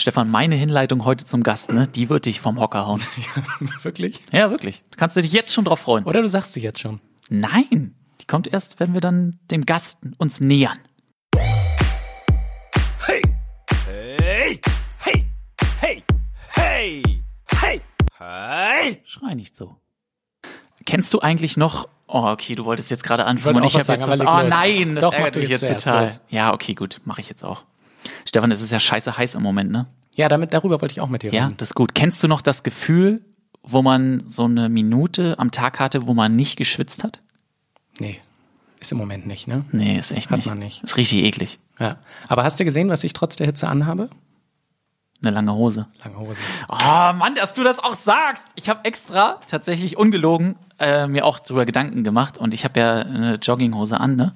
Stefan, meine Hinleitung heute zum Gast, ne, die wird dich vom Hocker hauen. Wirklich? Ja, wirklich. Du kannst dich jetzt schon drauf freuen. Oder du sagst sie jetzt schon. Nein, die kommt erst, wenn wir dann dem Gast uns nähern. Hey! Hey! Hey! Hey! Hey! Hey! Hey! Schrei nicht so. Kennst du eigentlich noch Oh, okay, du wolltest jetzt gerade anfangen wollte und ich habe was jetzt sagen, das, aber Oh nein, das Doch, mach ärgert du mich jetzt total. los. Ja, okay, gut, mache ich jetzt auch. Stefan, es ist ja scheiße heiß im Moment, ne? Ja, damit, darüber wollte ich auch mit dir Ja, reden. das ist gut. Kennst du noch das Gefühl, wo man so eine Minute am Tag hatte, wo man nicht geschwitzt hat? Nee, ist im Moment nicht, ne? Nee, ist echt Hat nicht. man nicht. Ist richtig eklig. Ja. Aber hast du gesehen, was ich trotz der Hitze anhabe? Eine lange Hose. Lange Hose. Oh Mann, dass du das auch sagst. Ich habe extra, tatsächlich ungelogen, äh, mir auch darüber Gedanken gemacht und ich habe ja eine Jogginghose an, ne?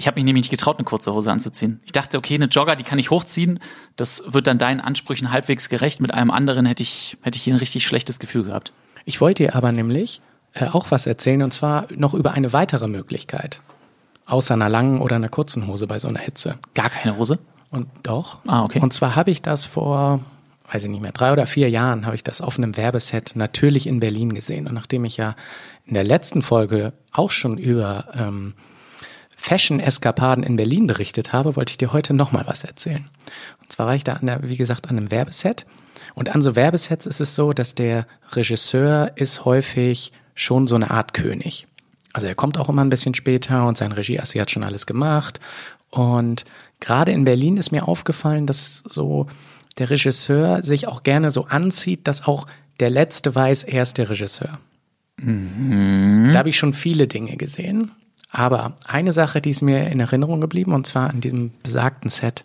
Ich habe mich nämlich nicht getraut, eine kurze Hose anzuziehen. Ich dachte, okay, eine Jogger, die kann ich hochziehen. Das wird dann deinen Ansprüchen halbwegs gerecht. Mit einem anderen hätte ich, hätte ich hier ein richtig schlechtes Gefühl gehabt. Ich wollte dir aber nämlich äh, auch was erzählen und zwar noch über eine weitere Möglichkeit. Außer einer langen oder einer kurzen Hose bei so einer Hitze. Gar keine Hose? Und doch. Ah, okay. Und zwar habe ich das vor, weiß ich nicht mehr, drei oder vier Jahren habe ich das auf einem Werbeset natürlich in Berlin gesehen. Und nachdem ich ja in der letzten Folge auch schon über ähm, Fashion-Eskapaden in Berlin berichtet habe, wollte ich dir heute nochmal was erzählen. Und zwar war ich da, an der, wie gesagt, an einem Werbeset. Und an so Werbesets ist es so, dass der Regisseur ist häufig schon so eine Art König. Also er kommt auch immer ein bisschen später und sein Regieassi hat schon alles gemacht. Und gerade in Berlin ist mir aufgefallen, dass so der Regisseur sich auch gerne so anzieht, dass auch der Letzte weiß, er ist der Regisseur. Da habe ich schon viele Dinge gesehen. Aber eine Sache, die ist mir in Erinnerung geblieben, und zwar an diesem besagten Set.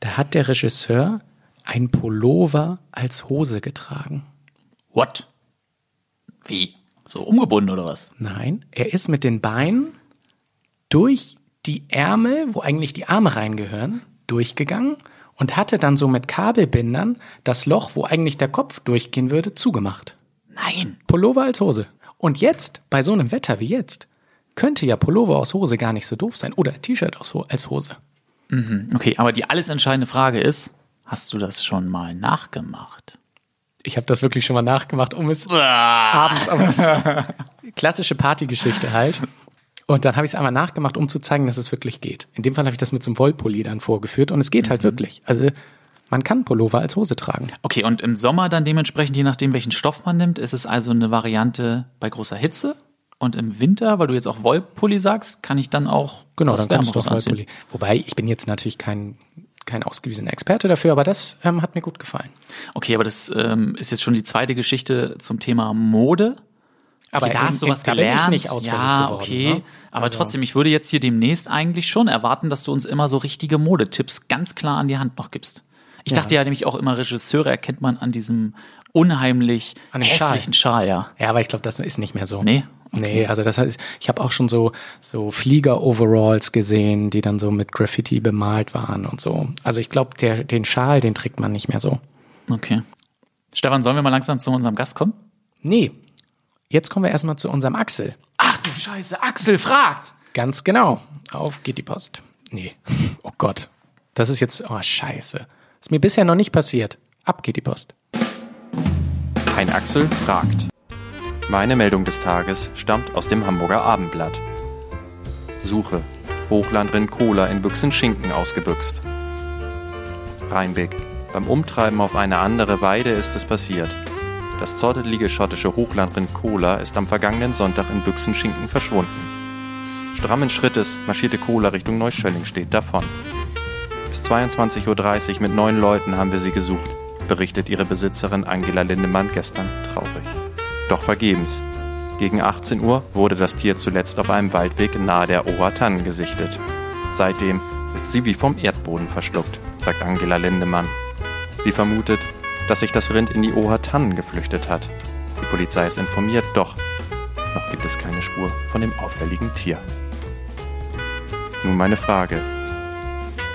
Da hat der Regisseur ein Pullover als Hose getragen. What? Wie? So umgebunden oder was? Nein, er ist mit den Beinen durch die Ärmel, wo eigentlich die Arme reingehören, durchgegangen und hatte dann so mit Kabelbindern das Loch, wo eigentlich der Kopf durchgehen würde, zugemacht. Nein. Pullover als Hose. Und jetzt, bei so einem Wetter wie jetzt, könnte ja Pullover aus Hose gar nicht so doof sein. Oder T-Shirt als Hose. Okay, aber die alles entscheidende Frage ist, hast du das schon mal nachgemacht? Ich habe das wirklich schon mal nachgemacht, um es abends aber klassische Partygeschichte halt. Und dann habe ich es einmal nachgemacht, um zu zeigen, dass es wirklich geht. In dem Fall habe ich das mit so einem Wollpulli dann vorgeführt und es geht halt wirklich. Also man kann Pullover als Hose tragen. Okay, und im Sommer dann dementsprechend, je nachdem, welchen Stoff man nimmt, ist es also eine Variante bei großer Hitze. Und im Winter, weil du jetzt auch Wollpulli sagst, kann ich dann auch Genau, was dann kannst du anziehen. Wollpulli. Wobei ich bin jetzt natürlich kein kein ausgewiesener Experte dafür, aber das ähm, hat mir gut gefallen. Okay, aber das ähm, ist jetzt schon die zweite Geschichte zum Thema Mode. Aber okay, da in- hast du was gelernt. nicht ausfällig ja, geworden, okay. ne? Aber Also- trotzdem, ich würde jetzt hier demnächst eigentlich schon erwarten, dass du uns immer so richtige Modetipps ganz klar an die Hand noch gibst. Ich dachte ja nämlich auch immer, Regisseure erkennt man an diesem unheimlich An dem Schal. hässlichen Schal, ja. Ja, aber ich glaube, das ist nicht mehr so. Nee? Nee, also das heißt, ich habe auch schon so so Flieger-Overalls gesehen, die dann so mit Graffiti bemalt waren und so. Also ich glaube, der den Schal, den trägt man nicht mehr so. Okay. Stefan, sollen wir mal langsam zu unserem Gast kommen? Nee. Jetzt kommen wir erstmal zu unserem Axel. Ach du Scheiße, Axel fragt. Ganz genau. Auf geht die Post. Nee. Oh Gott. Das ist jetzt, oh Scheiße. Ist mir bisher noch nicht passiert. Ab geht die Post. Ein Axel fragt. Meine Meldung des Tages stammt aus dem Hamburger Abendblatt. Suche. Hochlandrind Cola in Büchsen-Schinken ausgebüxt. Rheinbeck. Beim Umtreiben auf eine andere Weide ist es passiert. Das zottelige schottische Hochlandrind Cola ist am vergangenen Sonntag in Büchsen-Schinken verschwunden. Strammen Schrittes marschierte Cola Richtung Neuschöllingstedt davon. Bis 22.30 Uhr mit neun Leuten haben wir sie gesucht, berichtet ihre Besitzerin Angela Lindemann gestern traurig. Doch vergebens. Gegen 18 Uhr wurde das Tier zuletzt auf einem Waldweg nahe der Ohrtannen gesichtet. Seitdem ist sie wie vom Erdboden verschluckt, sagt Angela Lindemann. Sie vermutet, dass sich das Rind in die Ohrtannen geflüchtet hat. Die Polizei ist informiert, doch noch gibt es keine Spur von dem auffälligen Tier. Nun meine Frage.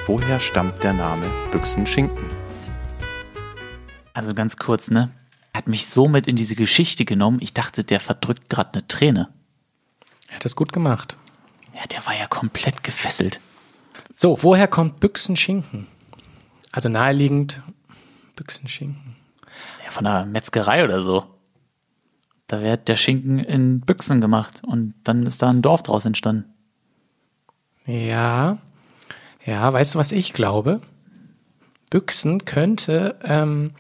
Woher stammt der Name Büchsen-Schinken? Also ganz kurz, ne? Er hat mich so mit in diese Geschichte genommen, ich dachte, der verdrückt gerade eine Träne. Er hat das gut gemacht. Ja, der war ja komplett gefesselt. So, woher kommt Büchsen-Schinken? Also naheliegend, Büchsenschinken. Ja, von der Metzgerei oder so. Da wird der Schinken in Büchsen gemacht und dann ist da ein Dorf draus entstanden. Ja, ja, weißt du, was ich glaube? Büchsen könnte, ähm,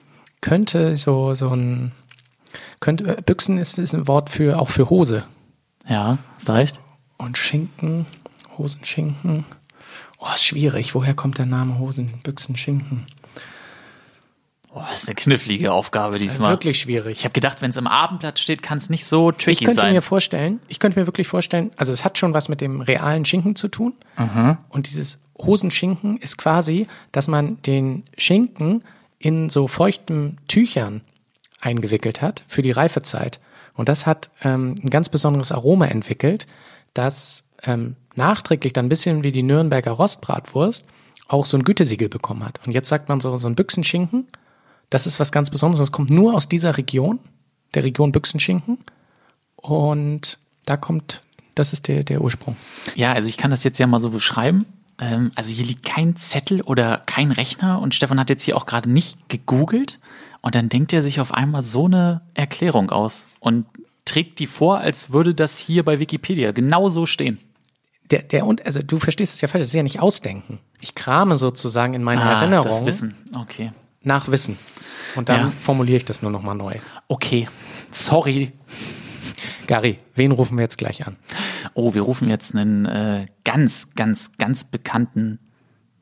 könnte so, so ein, könnte, äh, Büchsen ist, ist ein Wort für, auch für Hose. Ja, hast du recht. Und Schinken, Hosenschinken. Oh, ist schwierig. Woher kommt der Name Hosen, Büchsen, Schinken? Boah, das ist eine knifflige Aufgabe diesmal. Wirklich schwierig. Ich habe gedacht, wenn es im Abendblatt steht, kann es nicht so Ich tricky könnte sein. mir vorstellen, ich könnte mir wirklich vorstellen, also es hat schon was mit dem realen Schinken zu tun. Und dieses Hosenschinken ist quasi, dass man den Schinken in so feuchten Tüchern eingewickelt hat für die Reifezeit. Und das hat ähm, ein ganz besonderes Aroma entwickelt, das ähm, nachträglich dann ein bisschen wie die Nürnberger Rostbratwurst auch so ein Gütesiegel bekommen hat. Und jetzt sagt man so, so ein Büchsenschinken, das ist was ganz Besonderes. Das kommt nur aus dieser Region, der Region Büchsenschinken. Und da kommt, das ist der, der Ursprung. Ja, also ich kann das jetzt ja mal so beschreiben. Ähm, also hier liegt kein Zettel oder kein Rechner und Stefan hat jetzt hier auch gerade nicht gegoogelt und dann denkt er sich auf einmal so eine Erklärung aus und trägt die vor, als würde das hier bei Wikipedia genau so stehen. Der, der, und, also du verstehst es ja falsch, das ist ja nicht Ausdenken. Ich krame sozusagen in meiner Erinnerung Ah, das Wissen. Okay. nach Wissen. Und dann Ja. formuliere ich das nur nochmal neu. Okay. Sorry. Gary, wen rufen wir jetzt gleich an? Oh, wir rufen jetzt einen äh, ganz, ganz, ganz bekannten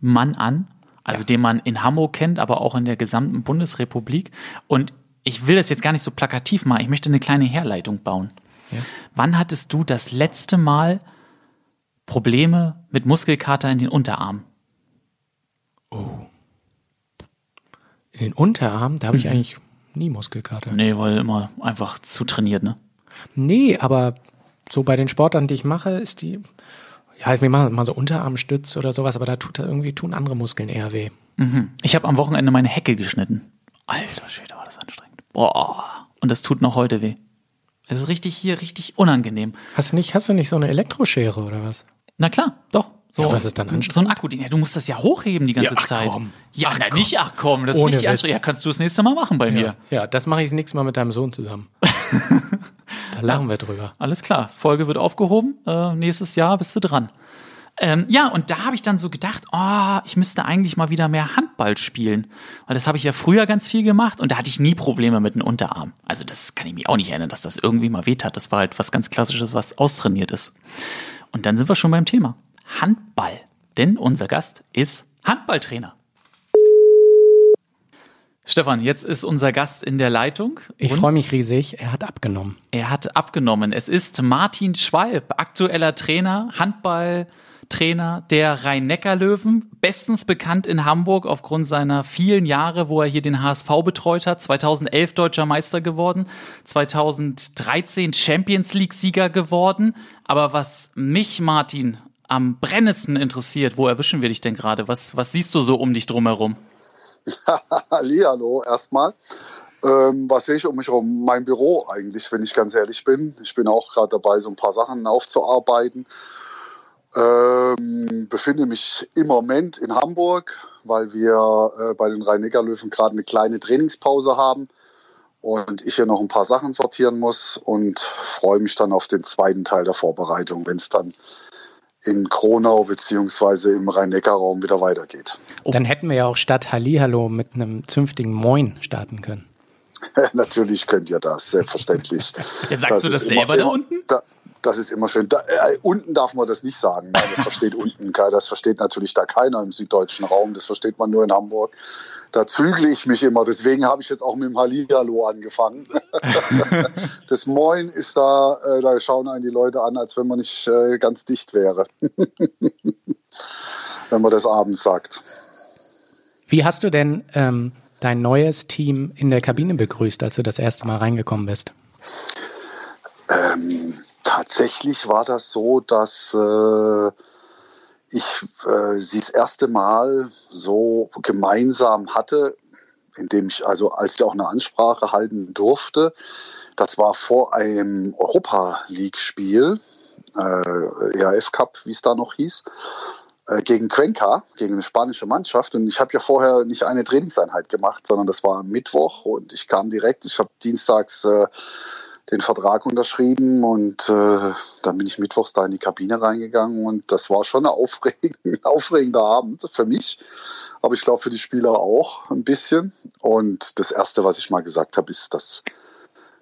Mann an, also den man in Hamburg kennt, aber auch in der gesamten Bundesrepublik. Und ich will das jetzt gar nicht so plakativ machen. Ich möchte eine kleine Herleitung bauen. Ja. Wann hattest du das letzte Mal Probleme mit Muskelkater in den Unterarmen? In den Unterarm, da habe ich eigentlich nie Muskelkater. Nee, weil immer einfach zu trainiert, ne? Nee, aber so bei den Sportarten, die ich mache, ist die, ja, wir machen mal so Unterarmstütz oder sowas, aber da tut irgendwie tun andere Muskeln eher weh. Ich habe am Wochenende meine Hecke geschnitten. Alter Schwede, war das anstrengend. Boah. Und das tut noch heute weh. Es ist richtig hier, richtig unangenehm. Hast du nicht, hast du nicht so eine Elektroschere oder was? Na klar, doch. So, Ja, was ist dann So ein anstrengend? Akkuding. Ja, du musst das ja hochheben die ganze Ja, ach Zeit. komm. Ja, Ach na, komm. nicht ach komm, das ist Ohne richtig Witz. anstrengend. Ja, kannst du das nächste Mal machen bei mir. Ja, das mache ich das nächste Mal mit deinem Sohn zusammen. lachen wir drüber. Alles klar, Folge wird aufgehoben. Äh, nächstes Jahr bist du dran. Ähm, ja, und da habe ich dann so gedacht, oh, ich müsste eigentlich mal wieder mehr Handball spielen. Weil das habe ich ja früher ganz viel gemacht und da hatte ich nie Probleme mit dem Unterarm. Also das kann ich mich auch nicht erinnern, dass das irgendwie mal weht hat. Das war halt was ganz Klassisches, was austrainiert ist. Und dann sind wir schon beim Thema. Handball. Denn unser Gast ist Handballtrainer. Stefan, jetzt ist unser Gast in der Leitung. Ich freue mich riesig. Er hat abgenommen. Er hat abgenommen. Es ist Martin Schwalb, aktueller Trainer, Handballtrainer der Rhein-Neckar-Löwen, bestens bekannt in Hamburg aufgrund seiner vielen Jahre, wo er hier den HSV betreut hat. 2011 deutscher Meister geworden, 2013 Champions League-Sieger geworden. Aber was mich, Martin, am brennendsten interessiert, wo erwischen wir dich denn gerade? Was, was siehst du so um dich drumherum? Hallihallo erstmal. Ähm, was sehe ich um mich herum? Mein Büro eigentlich, wenn ich ganz ehrlich bin. Ich bin auch gerade dabei, so ein paar Sachen aufzuarbeiten. Ähm, befinde mich im Moment in Hamburg, weil wir äh, bei den Rhein-Neckar-Löwen gerade eine kleine Trainingspause haben und ich hier noch ein paar Sachen sortieren muss und freue mich dann auf den zweiten Teil der Vorbereitung, wenn es dann in Kronau beziehungsweise im Rhein-Neckar-Raum wieder weitergeht. Dann hätten wir ja auch statt Hallihallo mit einem zünftigen Moin starten können. Natürlich könnt ihr das, selbstverständlich. Ja, sagst du das selber da unten? Da, das ist immer schön. Da, äh, unten darf man das nicht sagen. Nein, das versteht unten keiner. Das versteht natürlich da keiner im süddeutschen Raum. Das versteht man nur in Hamburg. Da zügle ich mich immer. Deswegen habe ich jetzt auch mit dem Hallihallo angefangen. das Moin ist da, äh, da schauen einen die Leute an, als wenn man nicht äh, ganz dicht wäre. wenn man das abends sagt. Wie hast du denn ähm, dein neues Team in der Kabine begrüßt, als du das erste Mal reingekommen bist? Tatsächlich war das so, dass äh, ich äh, sie das erste Mal so gemeinsam hatte, indem ich also als ich auch eine Ansprache halten durfte. Das war vor einem Europa League Spiel, äh, ERF Cup, wie es da noch hieß. äh, gegen Cuenca, gegen eine spanische Mannschaft. Und ich habe ja vorher nicht eine Trainingseinheit gemacht, sondern das war am Mittwoch und ich kam direkt. Ich habe dienstags äh, den Vertrag unterschrieben und äh, dann bin ich mittwochs da in die Kabine reingegangen und das war schon ein aufregender, aufregender Abend für mich, aber ich glaube für die Spieler auch ein bisschen. Und das Erste, was ich mal gesagt habe, ist, dass,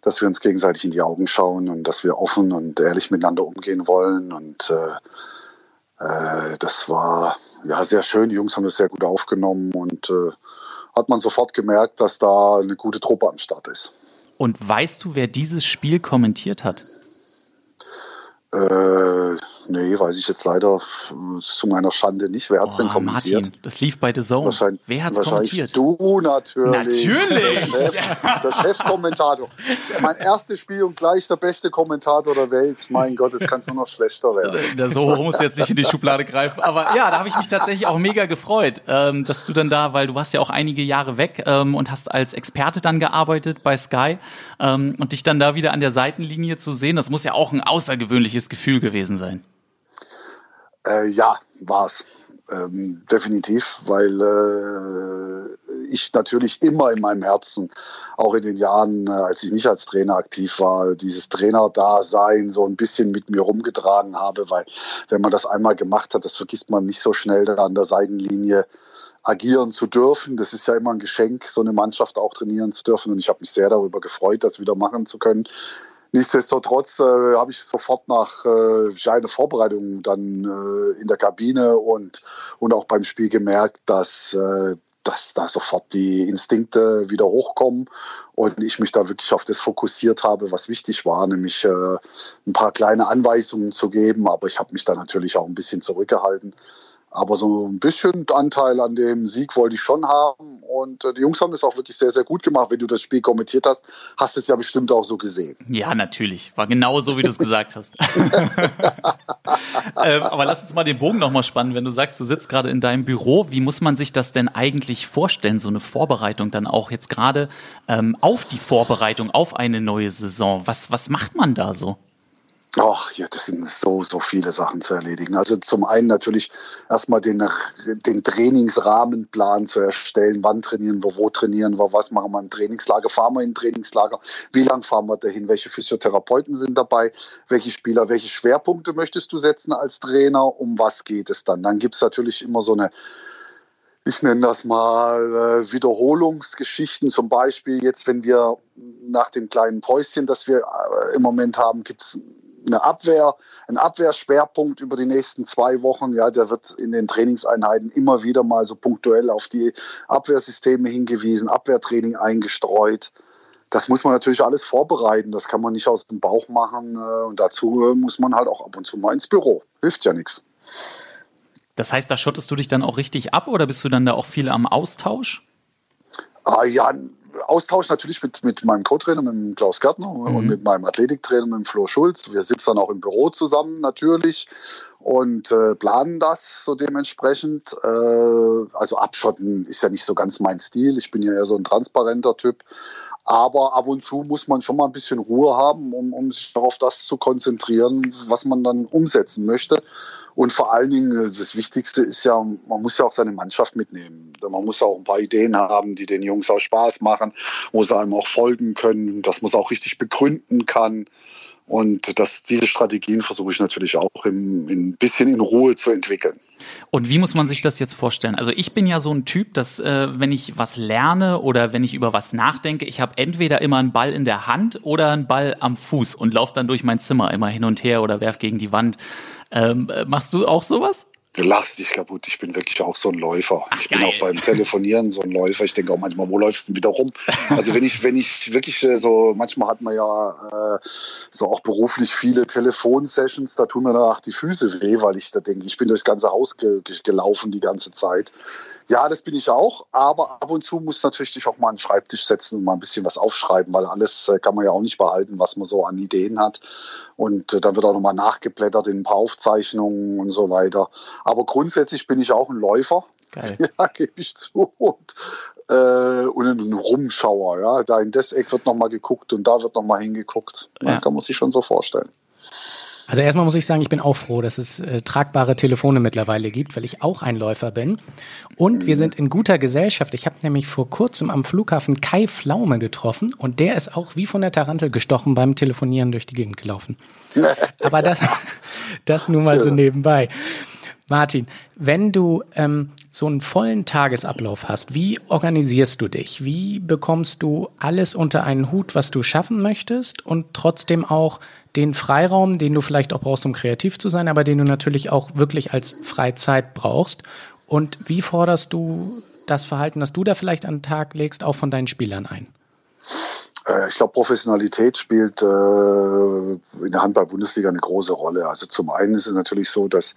dass wir uns gegenseitig in die Augen schauen und dass wir offen und ehrlich miteinander umgehen wollen und äh, äh, das war ja sehr schön. Die Jungs haben das sehr gut aufgenommen und äh, hat man sofort gemerkt, dass da eine gute Truppe am Start ist. Und weißt du, wer dieses Spiel kommentiert hat? Äh, nee, weiß ich jetzt leider zu meiner Schande nicht. Wer hat's Oh, denn kommentiert? Martin, das lief bei The Zone. Wahrscheinlich, Wer hat's wahrscheinlich kommentiert? Du natürlich. Natürlich. Der, Chef, der Chefkommentator. Mein erstes Spiel und gleich der beste Kommentator der Welt. Mein Gott, es kann nur noch schlechter werden. Soho muss jetzt nicht in die Schublade greifen. Aber ja, da habe ich mich tatsächlich auch mega gefreut, ähm, dass du dann da, weil du warst ja auch einige Jahre weg ähm, und hast als Experte dann gearbeitet bei Sky ähm, und dich dann da wieder an der Seitenlinie zu sehen, das muss ja auch ein außergewöhnliches Gefühl gewesen sein. Äh, ja, war's. Ähm, definitiv, weil äh, ich natürlich immer in meinem Herzen, auch in den Jahren, äh, als ich nicht als Trainer aktiv war, dieses Trainerdasein so ein bisschen mit mir rumgetragen habe, weil wenn man das einmal gemacht hat, das vergisst man nicht so schnell da an der Seitenlinie agieren zu dürfen. Das ist ja immer ein Geschenk, so eine Mannschaft auch trainieren zu dürfen. Und ich habe mich sehr darüber gefreut, das wieder machen zu können. Nichtsdestotrotz äh, habe ich sofort nach äh, einer Vorbereitung dann äh, in der Kabine und, und auch beim Spiel gemerkt, dass, äh, dass da sofort die Instinkte wieder hochkommen und ich mich da wirklich auf das fokussiert habe, was wichtig war, nämlich äh, ein paar kleine Anweisungen zu geben. Aber ich habe mich da natürlich auch ein bisschen zurückgehalten. Aber so ein bisschen Anteil an dem Sieg wollte ich schon haben. Und äh, die Jungs haben das auch wirklich sehr, sehr gut gemacht. Wenn du das Spiel kommentiert hast, hast du es ja bestimmt auch so gesehen. Ja, natürlich. War genau so, wie du es gesagt hast. ähm, aber lass uns mal den Bogen nochmal spannen. Wenn du sagst, du sitzt gerade in deinem Büro, wie muss man sich das denn eigentlich vorstellen, so eine Vorbereitung dann auch jetzt gerade ähm, auf die Vorbereitung auf eine neue Saison? Was, was macht man da so? Ach ja, das sind so, so viele Sachen zu erledigen. Also zum einen natürlich erstmal den, den Trainingsrahmenplan zu erstellen. Wann trainieren wir, wo trainieren wir, was machen wir im Trainingslager, fahren wir in Trainingslager, wie lang fahren wir dahin, welche Physiotherapeuten sind dabei, welche Spieler, welche Schwerpunkte möchtest du setzen als Trainer, um was geht es dann? Dann gibt's natürlich immer so eine ich nenne das mal äh, Wiederholungsgeschichten. Zum Beispiel jetzt, wenn wir nach dem kleinen Päuschen, das wir äh, im Moment haben, gibt's eine Abwehr, ein Abwehrschwerpunkt über die nächsten zwei Wochen. Ja, der wird in den Trainingseinheiten immer wieder mal so punktuell auf die Abwehrsysteme hingewiesen, Abwehrtraining eingestreut. Das muss man natürlich alles vorbereiten. Das kann man nicht aus dem Bauch machen. Äh, und dazu äh, muss man halt auch ab und zu mal ins Büro. Hilft ja nichts. Das heißt, da schottest du dich dann auch richtig ab oder bist du dann da auch viel am Austausch? Ah, ja, Austausch natürlich mit, mit meinem Co-Trainer, mit dem Klaus Gärtner mhm. und mit meinem Athletiktrainer, mit dem Flo Schulz. Wir sitzen dann auch im Büro zusammen natürlich und äh, planen das so dementsprechend. Äh, also abschotten ist ja nicht so ganz mein Stil. Ich bin ja eher so ein transparenter Typ. Aber ab und zu muss man schon mal ein bisschen Ruhe haben, um, um sich auf das zu konzentrieren, was man dann umsetzen möchte. Und vor allen Dingen, äh, das Wichtigste ist ja, man muss ja auch seine Mannschaft mitnehmen. Man muss auch ein paar Ideen haben, die den Jungs auch Spaß machen, wo sie einem auch folgen können, dass man es auch richtig begründen kann. Und das, diese Strategien versuche ich natürlich auch im, ein bisschen in Ruhe zu entwickeln. Und wie muss man sich das jetzt vorstellen? Also ich bin ja so ein Typ, dass äh, wenn ich was lerne oder wenn ich über was nachdenke, ich habe entweder immer einen Ball in der Hand oder einen Ball am Fuß und laufe dann durch mein Zimmer immer hin und her oder werf gegen die Wand. Ähm, machst du auch sowas? Du lachst dich kaputt. Ich bin wirklich auch so ein Läufer. Ach, ich bin geil. auch beim Telefonieren so ein Läufer. Ich denke auch manchmal, wo läufst du denn wieder rum? Also wenn ich, wenn ich wirklich äh, so, manchmal hat man ja äh, so auch beruflich viele Telefonsessions, da tun mir danach die Füße weh, weil ich da denke, ich bin durchs ganze Haus ge gelaufen die ganze Zeit. Ja, das bin ich auch, aber ab und zu muss natürlich dich auch mal an den Schreibtisch setzen und mal ein bisschen was aufschreiben, weil alles äh, kann man ja auch nicht behalten, was man so an Ideen hat. Und äh, dann wird auch nochmal nachgeblättert in ein paar Aufzeichnungen und so weiter. Aber grundsätzlich bin ich auch ein Läufer. Geil. Ja, gebe ich zu. Und, äh, und ein Rumschauer. Ja, da in das Eck wird nochmal geguckt und da wird nochmal hingeguckt. Ja. Ja. Kann man sich schon so vorstellen. Also erstmal muss ich sagen, ich bin auch froh, dass es äh, tragbare Telefone mittlerweile gibt, weil ich auch ein Läufer bin. Und wir sind in guter Gesellschaft. Ich habe nämlich vor kurzem am Flughafen Kai Pflaume getroffen und der ist auch wie von der Tarantel gestochen beim Telefonieren durch die Gegend gelaufen. Aber das, das nun mal so nebenbei. Martin, wenn du ähm, so einen vollen Tagesablauf hast, wie organisierst du dich? Wie bekommst du alles unter einen Hut, was du schaffen möchtest und trotzdem auch den Freiraum, den du vielleicht auch brauchst, um kreativ zu sein, aber den du natürlich auch wirklich als Freizeit brauchst. Und wie forderst du das Verhalten, das du da vielleicht an den Tag legst, auch von deinen Spielern ein? Äh, ich glaube, Professionalität spielt äh, in der Handball-Bundesliga eine große Rolle. Also zum einen ist es natürlich so, dass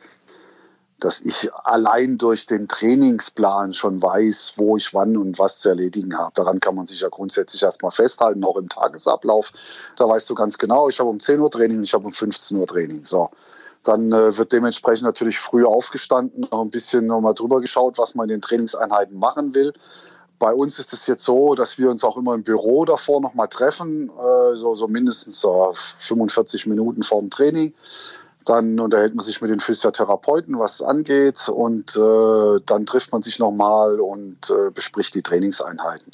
dass ich allein durch den Trainingsplan schon weiß, wo ich wann und was zu erledigen habe. Daran kann man sich ja grundsätzlich erstmal festhalten, auch im Tagesablauf. Da weißt du ganz genau, ich habe um 10 Uhr Training, ich habe um 15 Uhr Training. So. Dann äh, wird dementsprechend natürlich früh aufgestanden, noch ein bisschen nochmal drüber geschaut, was man in den Trainingseinheiten machen will. Bei uns ist es jetzt so, dass wir uns auch immer im Büro davor nochmal treffen, äh, so, so mindestens so 45 Minuten vor dem Training dann unterhält man sich mit den Physiotherapeuten, was angeht, und äh, dann trifft man sich nochmal und äh, bespricht die Trainingseinheiten.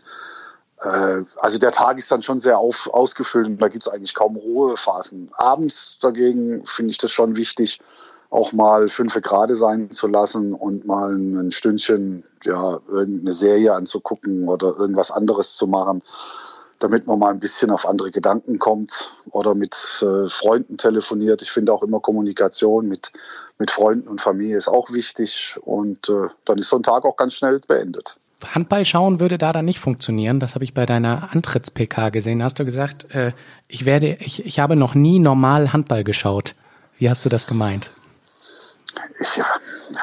Äh, also der Tag ist dann schon sehr auf, ausgefüllt und da gibt es eigentlich kaum Ruhephasen. Abends dagegen finde ich das schon wichtig, auch mal fünf Grade sein zu lassen und mal ein Stündchen ja, irgendeine Serie anzugucken oder irgendwas anderes zu machen damit man mal ein bisschen auf andere Gedanken kommt oder mit äh, Freunden telefoniert. Ich finde auch immer Kommunikation mit, mit Freunden und Familie ist auch wichtig und äh, dann ist so ein Tag auch ganz schnell beendet. Handball schauen würde da dann nicht funktionieren. Das habe ich bei deiner Antritts-PK gesehen. Hast du gesagt, äh, ich werde, ich, ich habe noch nie normal Handball geschaut. Wie hast du das gemeint? Ich, ja,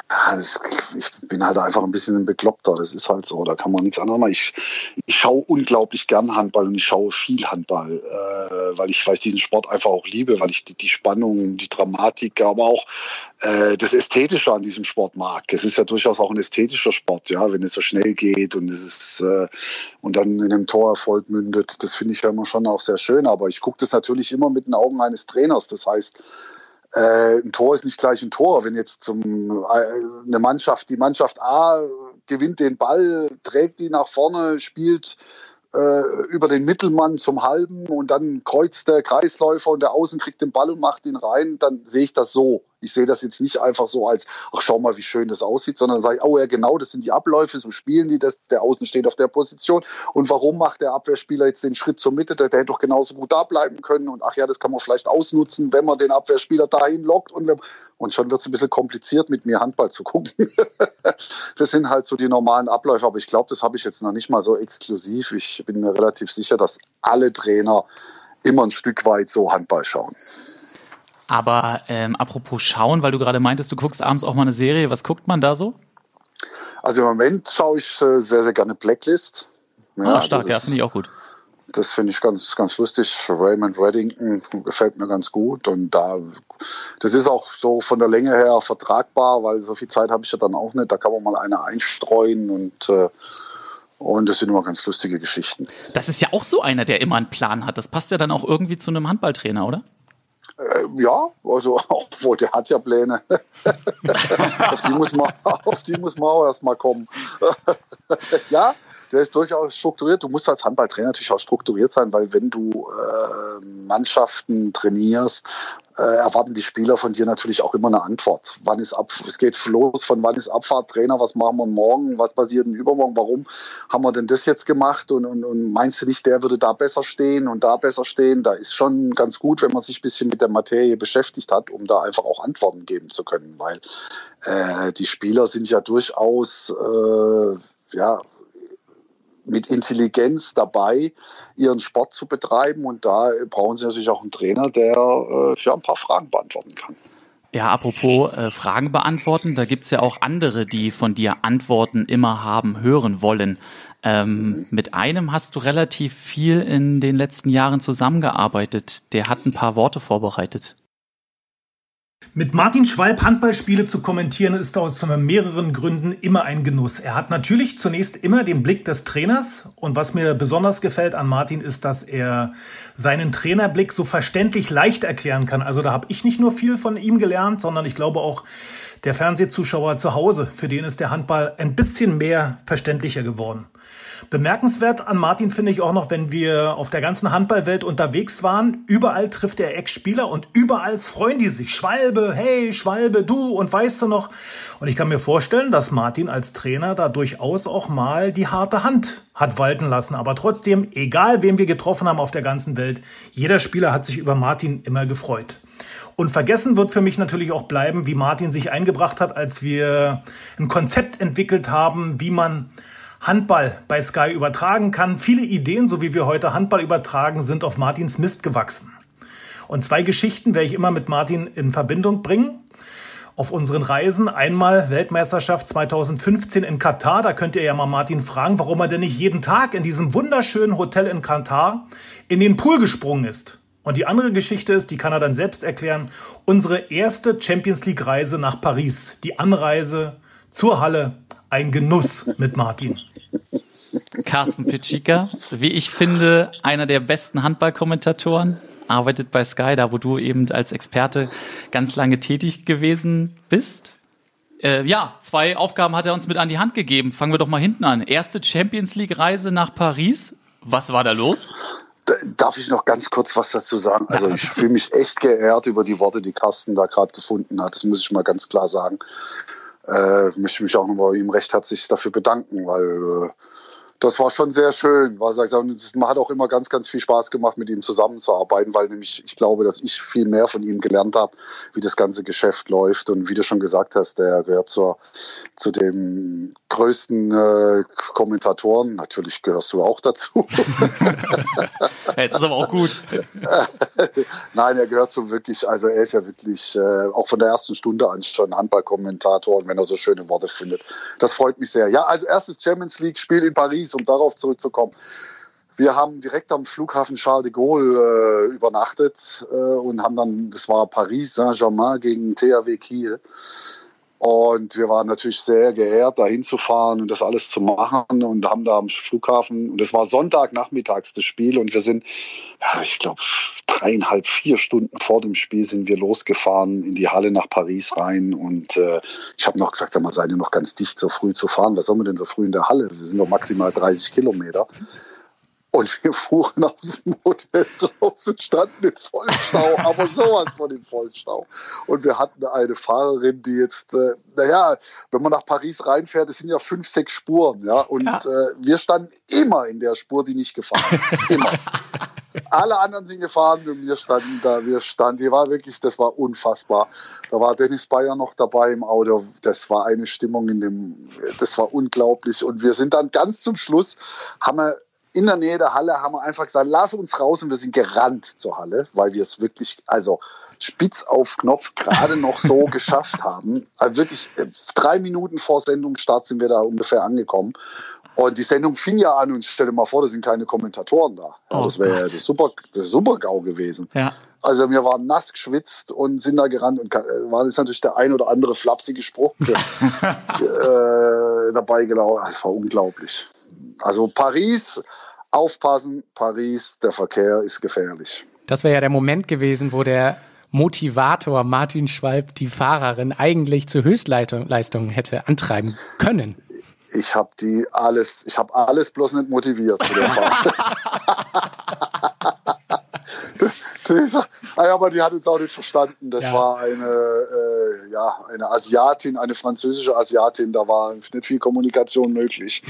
das, ich bin halt einfach ein bisschen ein Bekloppter. Das ist halt so. Da kann man nichts anderes machen. Ich, ich schaue unglaublich gern Handball und ich schaue viel Handball, äh, weil, ich, weil ich diesen Sport einfach auch liebe, weil ich die, die Spannung, die Dramatik, aber auch äh, das Ästhetische an diesem Sport mag. Es ist ja durchaus auch ein ästhetischer Sport, ja, wenn es so schnell geht und es ist äh, und dann in einem Torerfolg mündet. Das finde ich ja immer schon auch sehr schön. Aber ich gucke das natürlich immer mit den Augen eines Trainers. Das heißt, äh, ein Tor ist nicht gleich ein Tor. Wenn jetzt zum, äh, eine Mannschaft, die Mannschaft A gewinnt den Ball, trägt ihn nach vorne, spielt äh, über den Mittelmann zum Halben und dann kreuzt der Kreisläufer und der Außen kriegt den Ball und macht ihn rein, dann sehe ich das so. Ich sehe das jetzt nicht einfach so als, ach schau mal, wie schön das aussieht, sondern sage ich, oh ja, genau, das sind die Abläufe, so spielen die das, der Außen steht auf der Position. Und warum macht der Abwehrspieler jetzt den Schritt zur Mitte? Der, der hätte doch genauso gut da bleiben können. Und ach ja, das kann man vielleicht ausnutzen, wenn man den Abwehrspieler dahin lockt. Und, wenn, und schon wird es ein bisschen kompliziert, mit mir Handball zu gucken. das sind halt so die normalen Abläufe, aber ich glaube, das habe ich jetzt noch nicht mal so exklusiv. Ich bin mir relativ sicher, dass alle Trainer immer ein Stück weit so Handball schauen. Aber ähm, apropos schauen, weil du gerade meintest, du guckst abends auch mal eine Serie. Was guckt man da so? Also im Moment schaue ich äh, sehr, sehr gerne Blacklist. Ja, ah, stark, ja, finde ich auch gut. Das finde ich ganz, ganz lustig. Raymond Reddington gefällt mir ganz gut. Und da, das ist auch so von der Länge her vertragbar, weil so viel Zeit habe ich ja dann auch nicht. Da kann man mal eine einstreuen und äh, und das sind immer ganz lustige Geschichten. Das ist ja auch so einer, der immer einen Plan hat. Das passt ja dann auch irgendwie zu einem Handballtrainer, oder? Äh, ja, also obwohl der hat ja Pläne. auf, die muss man, auf die muss man auch erstmal kommen. ja, der ist durchaus strukturiert. Du musst als Handballtrainer natürlich auch strukturiert sein, weil wenn du äh, Mannschaften trainierst, äh, erwarten die Spieler von dir natürlich auch immer eine Antwort. Wann ist ab, es geht los von wann ist Abfahrt, Trainer, was machen wir morgen, was passiert denn übermorgen, warum haben wir denn das jetzt gemacht und, und, und meinst du nicht, der würde da besser stehen und da besser stehen? Da ist schon ganz gut, wenn man sich ein bisschen mit der Materie beschäftigt hat, um da einfach auch Antworten geben zu können, weil äh, die Spieler sind ja durchaus äh, ja, mit Intelligenz dabei, ihren Sport zu betreiben. Und da brauchen sie natürlich auch einen Trainer, der äh, ja, ein paar Fragen beantworten kann. Ja, apropos äh, Fragen beantworten, da gibt's ja auch andere, die von dir Antworten immer haben, hören wollen. Ähm, mhm. Mit einem hast du relativ viel in den letzten Jahren zusammengearbeitet. Der hat ein paar Worte vorbereitet. Mit Martin Schwalb Handballspiele zu kommentieren ist aus mehreren Gründen immer ein Genuss. Er hat natürlich zunächst immer den Blick des Trainers und was mir besonders gefällt an Martin ist, dass er seinen Trainerblick so verständlich leicht erklären kann. Also da habe ich nicht nur viel von ihm gelernt, sondern ich glaube auch der Fernsehzuschauer zu Hause, für den ist der Handball ein bisschen mehr verständlicher geworden. Bemerkenswert an Martin finde ich auch noch, wenn wir auf der ganzen Handballwelt unterwegs waren. Überall trifft er Ex-Spieler und überall freuen die sich. Schwalbe, hey, Schwalbe, du und weißt du noch? Und ich kann mir vorstellen, dass Martin als Trainer da durchaus auch mal die harte Hand hat walten lassen. Aber trotzdem, egal wen wir getroffen haben auf der ganzen Welt, jeder Spieler hat sich über Martin immer gefreut. Und vergessen wird für mich natürlich auch bleiben, wie Martin sich eingebracht hat, als wir ein Konzept entwickelt haben, wie man Handball bei Sky übertragen kann. Viele Ideen, so wie wir heute Handball übertragen, sind auf Martins Mist gewachsen. Und zwei Geschichten werde ich immer mit Martin in Verbindung bringen. Auf unseren Reisen einmal Weltmeisterschaft 2015 in Katar. Da könnt ihr ja mal Martin fragen, warum er denn nicht jeden Tag in diesem wunderschönen Hotel in Katar in den Pool gesprungen ist. Und die andere Geschichte ist, die kann er dann selbst erklären, unsere erste Champions League Reise nach Paris. Die Anreise zur Halle. Ein Genuss mit Martin. Carsten Pitschika, wie ich finde, einer der besten Handballkommentatoren, arbeitet bei Sky, da wo du eben als Experte ganz lange tätig gewesen bist. Äh, ja, zwei Aufgaben hat er uns mit an die Hand gegeben. Fangen wir doch mal hinten an. Erste Champions League Reise nach Paris. Was war da los? Darf ich noch ganz kurz was dazu sagen? Also ich fühle mich echt geehrt über die Worte, die Carsten da gerade gefunden hat. Das muss ich mal ganz klar sagen äh, möchte mich auch nochmal ihm recht herzlich dafür bedanken, weil äh, das war schon sehr schön. War, man hat auch immer ganz, ganz viel Spaß gemacht, mit ihm zusammenzuarbeiten, weil nämlich ich glaube, dass ich viel mehr von ihm gelernt habe, wie das ganze Geschäft läuft. Und wie du schon gesagt hast, der gehört zur, zu den größten äh, Kommentatoren. Natürlich gehörst du auch dazu. Jetzt ist aber auch gut. Nein, er gehört so wirklich, also er ist ja wirklich äh, auch von der ersten Stunde an schon Handballkommentator und wenn er so schöne Worte findet. Das freut mich sehr. Ja, also erstes Champions League-Spiel in Paris, um darauf zurückzukommen. Wir haben direkt am Flughafen Charles de Gaulle äh, übernachtet äh, und haben dann, das war Paris Saint-Germain gegen THW Kiel. Und wir waren natürlich sehr geehrt, da hinzufahren und das alles zu machen und haben da am Flughafen, und es war Sonntagnachmittags das Spiel und wir sind, ja, ich glaube, dreieinhalb, vier Stunden vor dem Spiel sind wir losgefahren in die Halle nach Paris rein und äh, ich habe noch gesagt, sag mal, seid ihr noch ganz dicht, so früh zu fahren? Was sollen wir denn so früh in der Halle? Wir sind noch maximal 30 Kilometer. Und wir fuhren aus dem Hotel raus und standen im Vollstau, aber sowas von im Vollstau. Und wir hatten eine Fahrerin, die jetzt, äh, naja, wenn man nach Paris reinfährt, es sind ja fünf, sechs Spuren, ja. Und ja. Äh, wir standen immer in der Spur, die nicht gefahren ist. Immer. Alle anderen sind gefahren und wir standen da, wir standen, die war wirklich, das war unfassbar. Da war Dennis Bayer noch dabei im Auto. Das war eine Stimmung in dem, das war unglaublich. Und wir sind dann ganz zum Schluss, haben wir in der Nähe der Halle haben wir einfach gesagt, lass uns raus und wir sind gerannt zur Halle, weil wir es wirklich, also spitz auf Knopf gerade noch so geschafft haben. Also wirklich äh, drei Minuten vor Sendungsstart sind wir da ungefähr angekommen. Und die Sendung fing ja an und stell dir mal vor, da sind keine Kommentatoren da. Oh das wäre das super, das super GAU gewesen. Ja. Also wir waren nass geschwitzt und sind da gerannt und war jetzt natürlich der ein oder andere flapsige Spruch äh, dabei gelaufen. Es war unglaublich. Also Paris, aufpassen, Paris, der Verkehr ist gefährlich. Das wäre ja der Moment gewesen, wo der Motivator Martin Schwalb die Fahrerin eigentlich zur Höchstleistung hätte antreiben können. Ich habe die alles, ich habe alles bloß nicht motiviert zu der Fahrt. Ah aber die hat uns auch nicht verstanden. Das ja. war eine, äh, ja, eine Asiatin, eine französische Asiatin. Da war nicht viel Kommunikation möglich.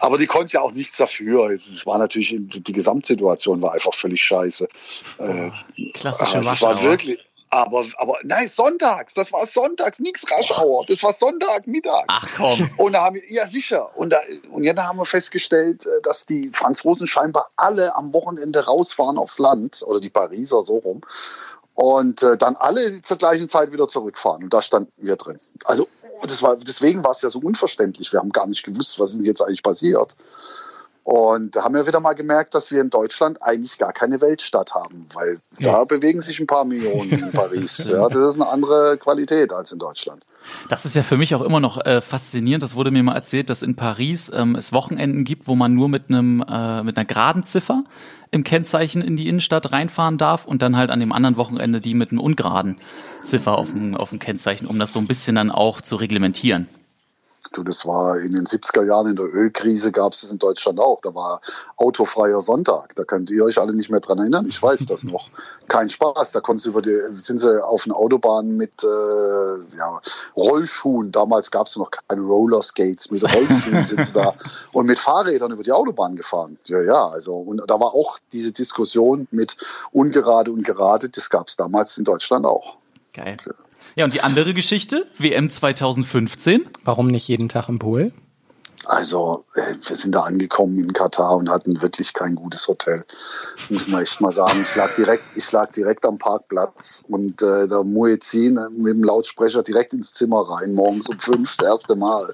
Aber die konnte ja auch nichts dafür. Es war natürlich, die Gesamtsituation war einfach völlig scheiße. Äh, Klassische also Es war wirklich, aber, aber nein, sonntags, das war sonntags, nichts Raschauer, das war Sonntag, mittags. Ach komm. Und da haben wir, ja sicher. Und, da, und jetzt haben wir festgestellt, äh, dass die Franzosen scheinbar alle am Wochenende rausfahren aufs Land, oder die Pariser so rum. Und äh, dann alle zur gleichen Zeit wieder zurückfahren. Und da standen wir drin. Also das war, deswegen war es ja so unverständlich. Wir haben gar nicht gewusst, was ist jetzt eigentlich passiert. Und da haben wir wieder mal gemerkt, dass wir in Deutschland eigentlich gar keine Weltstadt haben, weil Ja. da bewegen sich ein paar Millionen in Paris. ja, das ist eine andere Qualität als in Deutschland. Das ist ja für mich auch immer noch äh, faszinierend. Das wurde mir mal erzählt, dass in Paris ähm, es Wochenenden gibt, wo man nur mit einem äh, mit einer geraden Ziffer im Kennzeichen in die Innenstadt reinfahren darf und dann halt an dem anderen Wochenende die mit einem ungeraden Ziffer auf dem, auf dem Kennzeichen, um das so ein bisschen dann auch zu reglementieren. Du, das war in den 70er Jahren in der Ölkrise gab es das in Deutschland auch. Da war autofreier Sonntag. Da könnt ihr euch alle nicht mehr dran erinnern. Ich weiß das noch. Kein Spaß. Da konntest du über die, sind sie auf den Autobahnen mit äh, ja, Rollschuhen. Damals gab es noch keine Rollerskates. Mit Rollschuhen sind sie da und mit Fahrrädern über die Autobahn gefahren. Ja, ja. Also und da war auch diese Diskussion mit ungerade und gerade. Das gab es damals in Deutschland auch. Geil. Ja, und die andere Geschichte, WM 2015. Warum nicht jeden Tag im Pool? Also, äh, wir sind da angekommen in Katar und hatten wirklich kein gutes Hotel. Muss man echt mal sagen. Ich lag direkt, ich lag direkt am Parkplatz und äh, der Muezzin mit dem Lautsprecher direkt ins Zimmer rein, morgens um fünf, das erste Mal.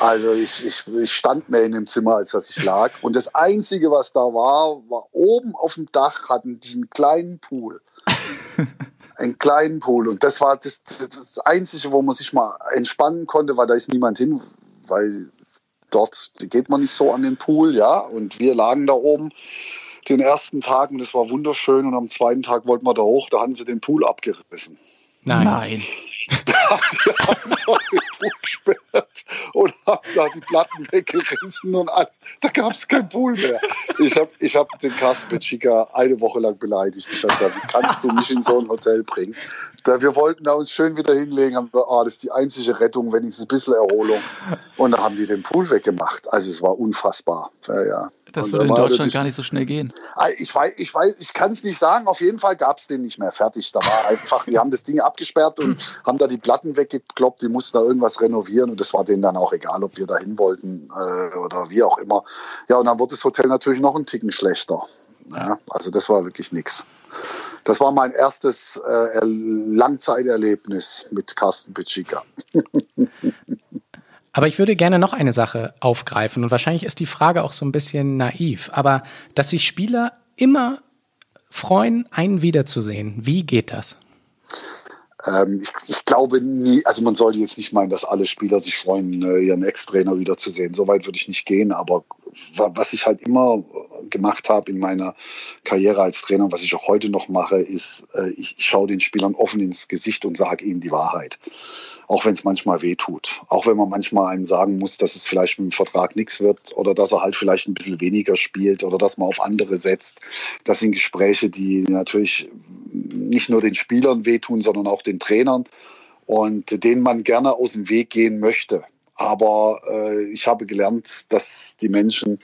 Also ich, ich, ich stand mehr in dem Zimmer, als dass ich lag. Und das Einzige, was da war, war oben auf dem Dach hatten die einen kleinen Pool. Einen kleinen Pool. Und das war das, das Einzige, wo man sich mal entspannen konnte, weil da ist niemand hin, weil dort geht man nicht so an den Pool, ja. Und wir lagen da oben den ersten Tag und es war wunderschön. Und am zweiten Tag wollten wir da hoch, da hatten sie den Pool abgerissen. Nein. Nein. Einfach den Pool gesperrt und haben da die Platten weggerissen und alles. da gab es keinen Pool mehr. Ich habe ich hab den Carsten Petschika eine Woche lang beleidigt. Ich habe gesagt, wie kannst du mich in so ein Hotel bringen? Da, wir wollten da uns schön wieder hinlegen, haben gesagt, ah, das ist die einzige Rettung, wenigstens ein bisschen Erholung. Und da haben die den Pool weggemacht. Also es war unfassbar. Ja, ja. Das würde in Deutschland gar nicht so schnell gehen. Ah, Ich weiß, ich weiß, ich kann es nicht sagen. Auf jeden Fall gab es den nicht mehr fertig. Da war einfach, die haben das Ding abgesperrt und haben da die Platten weggekloppt. Die mussten da irgendwas renovieren und das war denen dann auch egal, ob wir da hin wollten äh, oder wie auch immer. Ja, und dann wurde das Hotel natürlich noch einen Ticken schlechter. Ja, also das war wirklich nix. Das war mein erstes äh, Langzeiterlebnis mit Carsten Pitschika. Aber ich würde gerne noch eine Sache aufgreifen und wahrscheinlich ist die Frage auch so ein bisschen naiv, aber dass sich Spieler immer freuen, einen wiederzusehen. Wie geht das? Ähm, ich, ich glaube nie, also man sollte jetzt nicht meinen, dass alle Spieler sich freuen, äh, ihren Ex-Trainer wiederzusehen. So weit würde ich nicht gehen, aber wa- was ich halt immer äh, gemacht habe in meiner Karriere als Trainer, und was ich auch heute noch mache, ist, äh, ich, ich schaue den Spielern offen ins Gesicht und sage ihnen die Wahrheit. Auch wenn es manchmal weh tut. Auch wenn man manchmal einem sagen muss, dass es vielleicht mit dem Vertrag nichts wird oder dass er halt vielleicht ein bisschen weniger spielt oder dass man auf andere setzt. Das sind Gespräche, die natürlich nicht nur den Spielern wehtun, sondern auch den Trainern und denen man gerne aus dem Weg gehen möchte. Aber äh, ich habe gelernt, dass die Menschen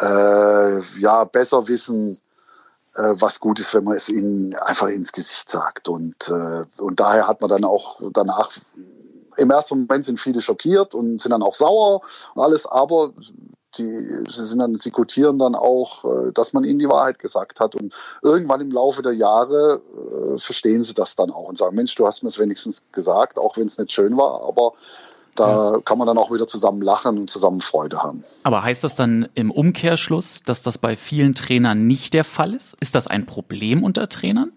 äh, ja besser wissen, was gut ist, wenn man es ihnen einfach ins Gesicht sagt. Und, äh, und daher hat man dann auch danach, im ersten Moment sind viele schockiert und sind dann auch sauer und alles, aber die, sie sind dann, sie gutieren dann auch, äh, dass man ihnen die Wahrheit gesagt hat. Und irgendwann im Laufe der Jahre äh, verstehen sie das dann auch und sagen, Mensch, du hast mir es wenigstens gesagt, auch wenn es nicht schön war, aber da kann man dann auch wieder zusammen lachen und zusammen Freude haben. Aber heißt das dann im Umkehrschluss, dass das bei vielen Trainern nicht der Fall ist? Ist das ein Problem unter Trainern?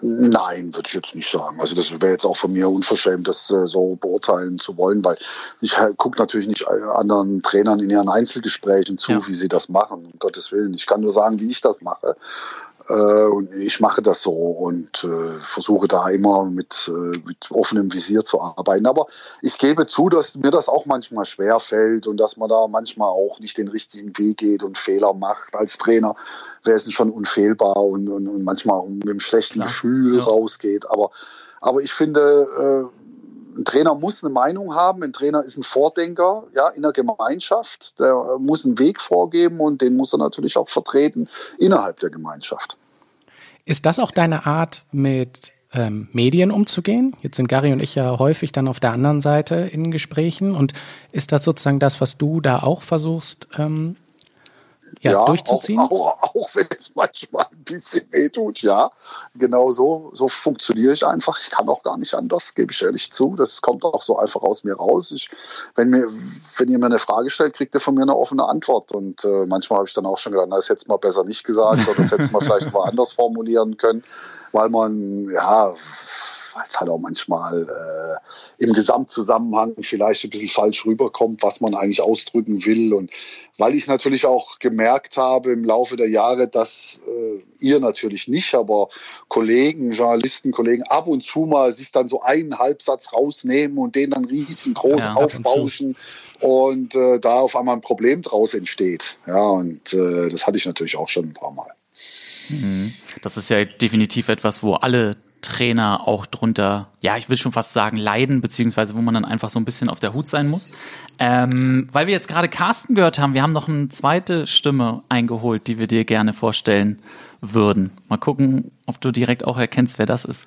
Nein, würde ich jetzt nicht sagen. Also das wäre jetzt auch von mir unverschämt, das äh, so beurteilen zu wollen, weil ich äh, gucke natürlich nicht äh, anderen Trainern in ihren Einzelgesprächen zu, Ja. wie sie das machen, um Gottes Willen. Ich kann nur sagen, wie ich das mache. Äh, und ich mache das so und äh, versuche da immer mit, äh, mit offenem Visier zu arbeiten. Aber ich gebe zu, dass mir das auch manchmal schwer fällt und dass man da manchmal auch nicht den richtigen Weg geht und Fehler macht. Als Trainer wäre es schon unfehlbar und, und, und manchmal mit einem schlechten Klar. Gefühl Ja. rausgeht. Aber, aber ich finde, äh, ein Trainer muss eine Meinung haben. Ein Trainer ist ein Vordenker, ja, in der Gemeinschaft. Der äh, muss einen Weg vorgeben und den muss er natürlich auch vertreten innerhalb der Gemeinschaft. Ist das auch deine Art, mit ähm, Medien umzugehen? Jetzt sind Gary und ich ja häufig dann auf der anderen Seite in Gesprächen. Und ist das sozusagen das, was du da auch versuchst, ähm, ja, ja durchzuziehen? Auch, auch, auch wenn es manchmal ein bisschen wehtut, ja. Genau so, so funktioniere ich einfach. Ich kann auch gar nicht anders, gebe ich ehrlich zu. Das kommt auch so einfach aus mir raus. Ich, wenn, mir, wenn ihr mir eine Frage stellt, kriegt ihr von mir eine offene Antwort. Und äh, manchmal habe ich dann auch schon gedacht, na, das hätte es mal besser nicht gesagt oder das hätte es mal vielleicht mal anders formulieren können, weil man, ja, weil es halt auch manchmal äh, im Gesamtzusammenhang vielleicht ein bisschen falsch rüberkommt, was man eigentlich ausdrücken will. Und weil ich natürlich auch gemerkt habe im Laufe der Jahre, dass äh, ihr natürlich nicht, aber Kollegen, Journalisten, Kollegen ab und zu mal sich dann so einen Halbsatz rausnehmen und den dann riesengroß ja, aufbauschen und, und äh, da auf einmal ein Problem draus entsteht. Ja, und äh, das hatte ich natürlich auch schon ein paar Mal. Mhm. Das ist ja definitiv etwas, wo alle Trainer auch drunter, ja, ich will schon fast sagen, leiden, beziehungsweise wo man dann einfach so ein bisschen auf der Hut sein muss. Ähm, weil wir jetzt gerade Carsten gehört haben, wir haben noch eine zweite Stimme eingeholt, die wir dir gerne vorstellen würden. Mal gucken, ob du direkt auch erkennst, wer das ist.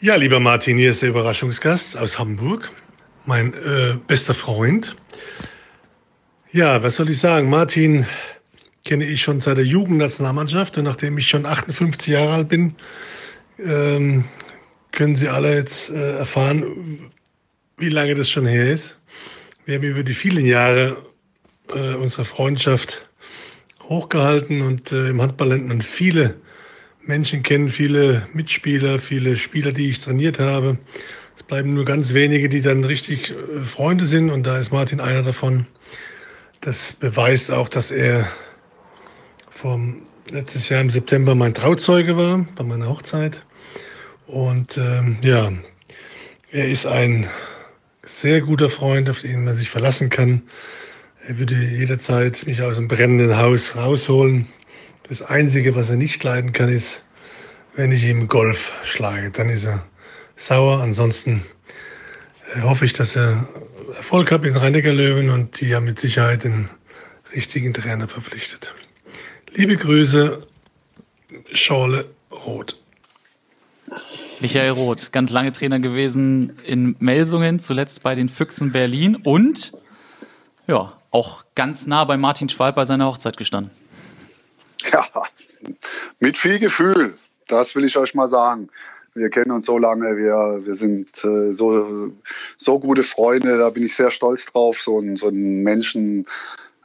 Ja, lieber Martin, hier ist der Überraschungsgast aus Hamburg, mein äh, bester Freund. Ja, was soll ich sagen? Martin kenne ich schon seit der Jugendnationalmannschaft und nachdem ich schon 58 Jahre alt bin, ähm, können Sie alle jetzt äh, erfahren, wie lange das schon her ist. Wir haben über die vielen Jahre äh, unsere Freundschaft hochgehalten und äh, im Handball lernt man viele Menschen kennen, viele Mitspieler, viele Spieler, die ich trainiert habe. Es bleiben nur ganz wenige, die dann richtig äh, Freunde sind und da ist Martin einer davon. Das beweist auch, dass er vom letztes Jahr im September mein Trauzeuge war bei meiner Hochzeit. Und ähm, ja, er ist ein sehr guter Freund, auf den man sich verlassen kann. Er würde jederzeit mich aus dem brennenden Haus rausholen. Das Einzige, was er nicht leiden kann, ist, wenn ich ihm Golf schlage. Dann ist er sauer. Ansonsten äh, hoffe ich, dass er Erfolg hat in Rheiniger Löwen und die ja mit Sicherheit den richtigen Trainer verpflichtet. Liebe Grüße, Schorle Roth. Michael Roth, ganz lange Trainer gewesen in Melsungen, zuletzt bei den Füchsen Berlin und ja, auch ganz nah bei Martin Schwalb bei seiner Hochzeit gestanden. Ja, mit viel Gefühl, das will ich euch mal sagen. Wir kennen uns so lange, wir, wir sind äh, so, so gute Freunde, da bin ich sehr stolz drauf, so, einen, so einen Menschen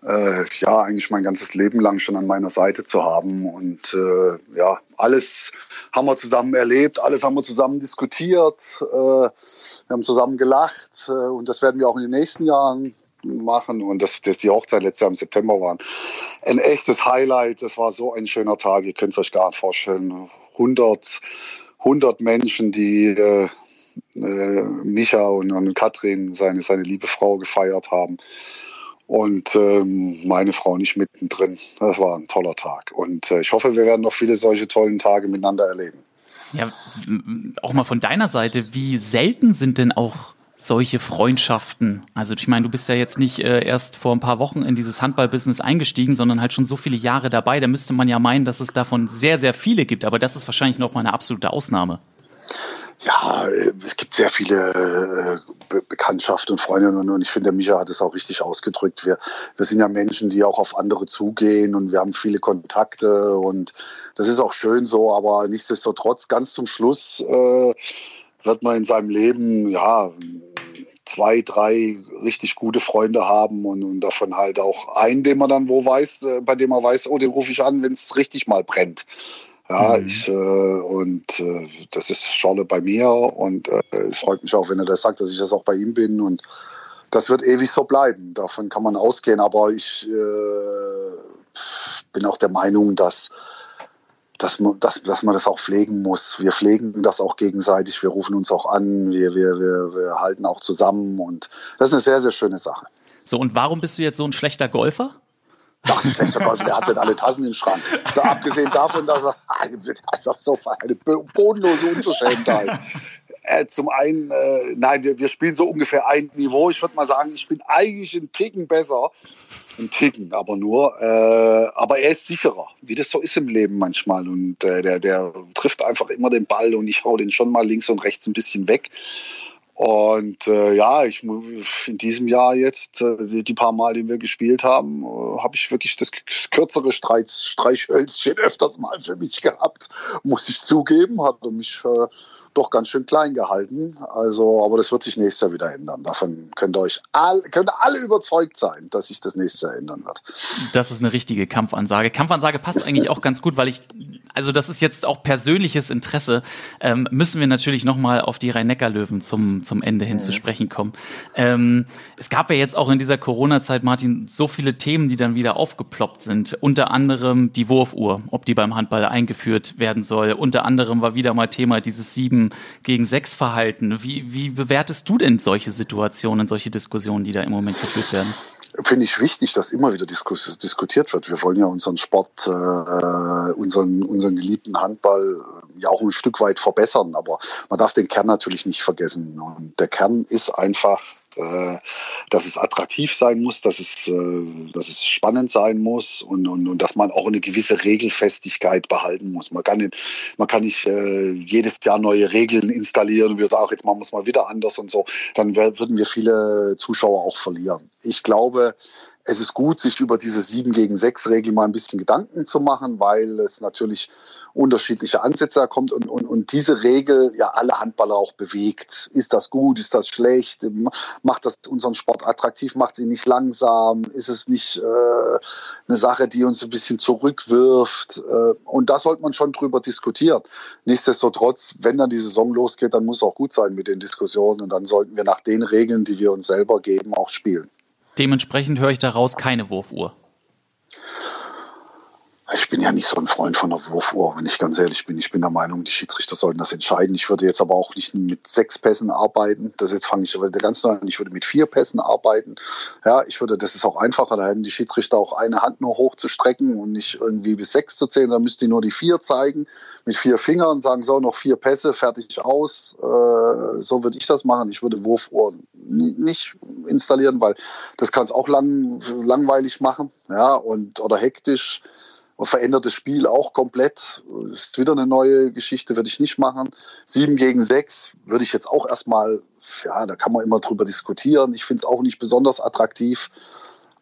äh, ja eigentlich mein ganzes Leben lang schon an meiner Seite zu haben. Und äh, ja, alles haben wir zusammen erlebt, alles haben wir zusammen diskutiert, äh, wir haben zusammen gelacht äh, und das werden wir auch in den nächsten Jahren machen und das, das die Hochzeit letztes Jahr im September waren. Ein echtes Highlight, das war so ein schöner Tag, ihr könnt es euch gar nicht vorstellen. 100, 100 Menschen, die äh, äh, Micha und, und Katrin, seine, seine liebe Frau, gefeiert haben und ähm, meine Frau nicht mittendrin. Das war ein toller Tag. Und äh, ich hoffe, wir werden noch viele solche tollen Tage miteinander erleben. Ja, auch mal von deiner Seite, wie selten sind denn auch solche Freundschaften? Also ich meine, du bist ja jetzt nicht äh, erst vor ein paar Wochen in dieses Handballbusiness eingestiegen, sondern halt schon so viele Jahre dabei. Da müsste man ja meinen, dass es davon sehr, sehr viele gibt. Aber das ist wahrscheinlich noch mal eine absolute Ausnahme. Ja, äh, es gibt sehr viele äh, Bekanntschaften und Freundinnen und ich finde, Micha hat es auch richtig ausgedrückt. Wir, wir sind ja Menschen, die auch auf andere zugehen und wir haben viele Kontakte und das ist auch schön so, aber nichtsdestotrotz ganz zum Schluss äh, wird man in seinem Leben ja zwei, drei richtig gute Freunde haben und, und davon halt auch einen, den man dann wo weiß, äh, bei dem man weiß, oh, den rufe ich an, wenn es richtig mal brennt. Ja, mhm. ich, äh, und äh, das ist Schorle bei mir und äh, es freut mich auch, wenn er das sagt, dass ich das auch bei ihm bin und das wird ewig so bleiben. Davon kann man ausgehen, aber ich äh, bin auch der Meinung, dass, dass, man, dass, dass man das auch pflegen muss. Wir pflegen das auch gegenseitig, wir rufen uns auch an, wir, wir, wir, wir halten auch zusammen und das ist eine sehr, sehr schöne Sache. So, und warum bist du jetzt so ein schlechter Golfer? Ach, schlechter Golf, der hat denn alle Tassen im Schrank. Da, abgesehen davon, dass er also so eine bodenlose Unverschämtheit. Äh, zum einen, äh, nein, wir, wir spielen so ungefähr ein Niveau. Ich würde mal sagen, ich bin eigentlich ein Ticken besser. Ein Ticken, aber nur. Äh, aber er ist sicherer, wie das so ist im Leben manchmal. Und äh, der, der trifft einfach immer den Ball und ich hau den schon mal links und rechts ein bisschen weg. Und äh, ja, ich in diesem Jahr jetzt, äh, die, paar Mal, die wir gespielt haben, äh, habe ich wirklich das kürzere Streich, Streichhölzchen öfters mal für mich gehabt, muss ich zugeben. Hat mich äh, doch ganz schön klein gehalten. Also, aber das wird sich nächstes Jahr wieder ändern. Davon könnt ihr euch all, könnt alle überzeugt sein, dass sich das nächste Jahr ändern wird. Das ist eine richtige Kampfansage. Kampfansage passt eigentlich auch ganz gut, weil ich, also das ist jetzt auch persönliches Interesse. Ähm, müssen wir natürlich nochmal auf die Rhein-Neckar-Löwen zum, zum Ende hin mhm. zu sprechen kommen. Ähm, es gab ja jetzt auch in dieser Corona-Zeit, Martin, so viele Themen, die dann wieder aufgeploppt sind. Unter anderem die Wurfuhr, ob die beim Handball eingeführt werden soll. Unter anderem war wieder mal Thema dieses sieben sieben gegen sechs Verhalten. Wie, wie bewertest du denn solche Situationen, solche Diskussionen, die da im Moment geführt werden? finde ich wichtig, dass immer wieder diskus diskutiert wird. Wir wollen ja unseren Sport, äh, unseren, unseren geliebten Handball ja auch ein Stück weit verbessern. Aber man darf den Kern natürlich nicht vergessen. Und der Kern ist einfach äh, dass es attraktiv sein muss, dass es, äh, dass es spannend sein muss und, und, und dass man auch eine gewisse Regelfestigkeit behalten muss. Man kann nicht, man kann nicht äh, jedes Jahr neue Regeln installieren und wir sagen, jetzt machen wir es mal wieder anders und so. Dann würden wir viele Zuschauer auch verlieren. Ich glaube, es ist gut, sich über diese 7 gegen 6 Regel mal ein bisschen Gedanken zu machen, weil es natürlich unterschiedliche Ansätze kommt und, und, und diese Regel ja alle Handballer auch bewegt. Ist das gut? Ist das schlecht? Macht das unseren Sport attraktiv? Macht sie nicht langsam? Ist es nicht äh, eine Sache, die uns ein bisschen zurückwirft? Äh, und da sollte man schon drüber diskutieren. Nichtsdestotrotz, wenn dann die Saison losgeht, dann muss auch gut sein mit den Diskussionen und dann sollten wir nach den Regeln, die wir uns selber geben, auch spielen. Dementsprechend höre ich daraus keine Wurfuhr. Ich bin ja nicht so ein Freund von der Wurfuhr, wenn ich ganz ehrlich bin. Ich bin der Meinung, die Schiedsrichter sollten das entscheiden. Ich würde jetzt aber auch nicht mit sechs Pässen arbeiten. Das jetzt fange ich ganz neu an. Ich würde mit vier Pässen arbeiten. Ja, ich würde, das ist auch einfacher. Da hätten die Schiedsrichter auch eine Hand nur hochzustrecken und nicht irgendwie bis sechs zu zählen. Da müssten die nur die vier zeigen mit vier Fingern, sagen so, noch vier Pässe, fertig aus. Äh, so würde ich das machen. Ich würde Wurfuhren nicht installieren, weil das kann es auch lang, langweilig machen, ja, und oder hektisch verändert das Spiel auch komplett. Ist wieder eine neue Geschichte, würde ich nicht machen. Sieben gegen sechs würde ich jetzt auch erstmal, ja, da kann man immer drüber diskutieren. Ich finde es auch nicht besonders attraktiv.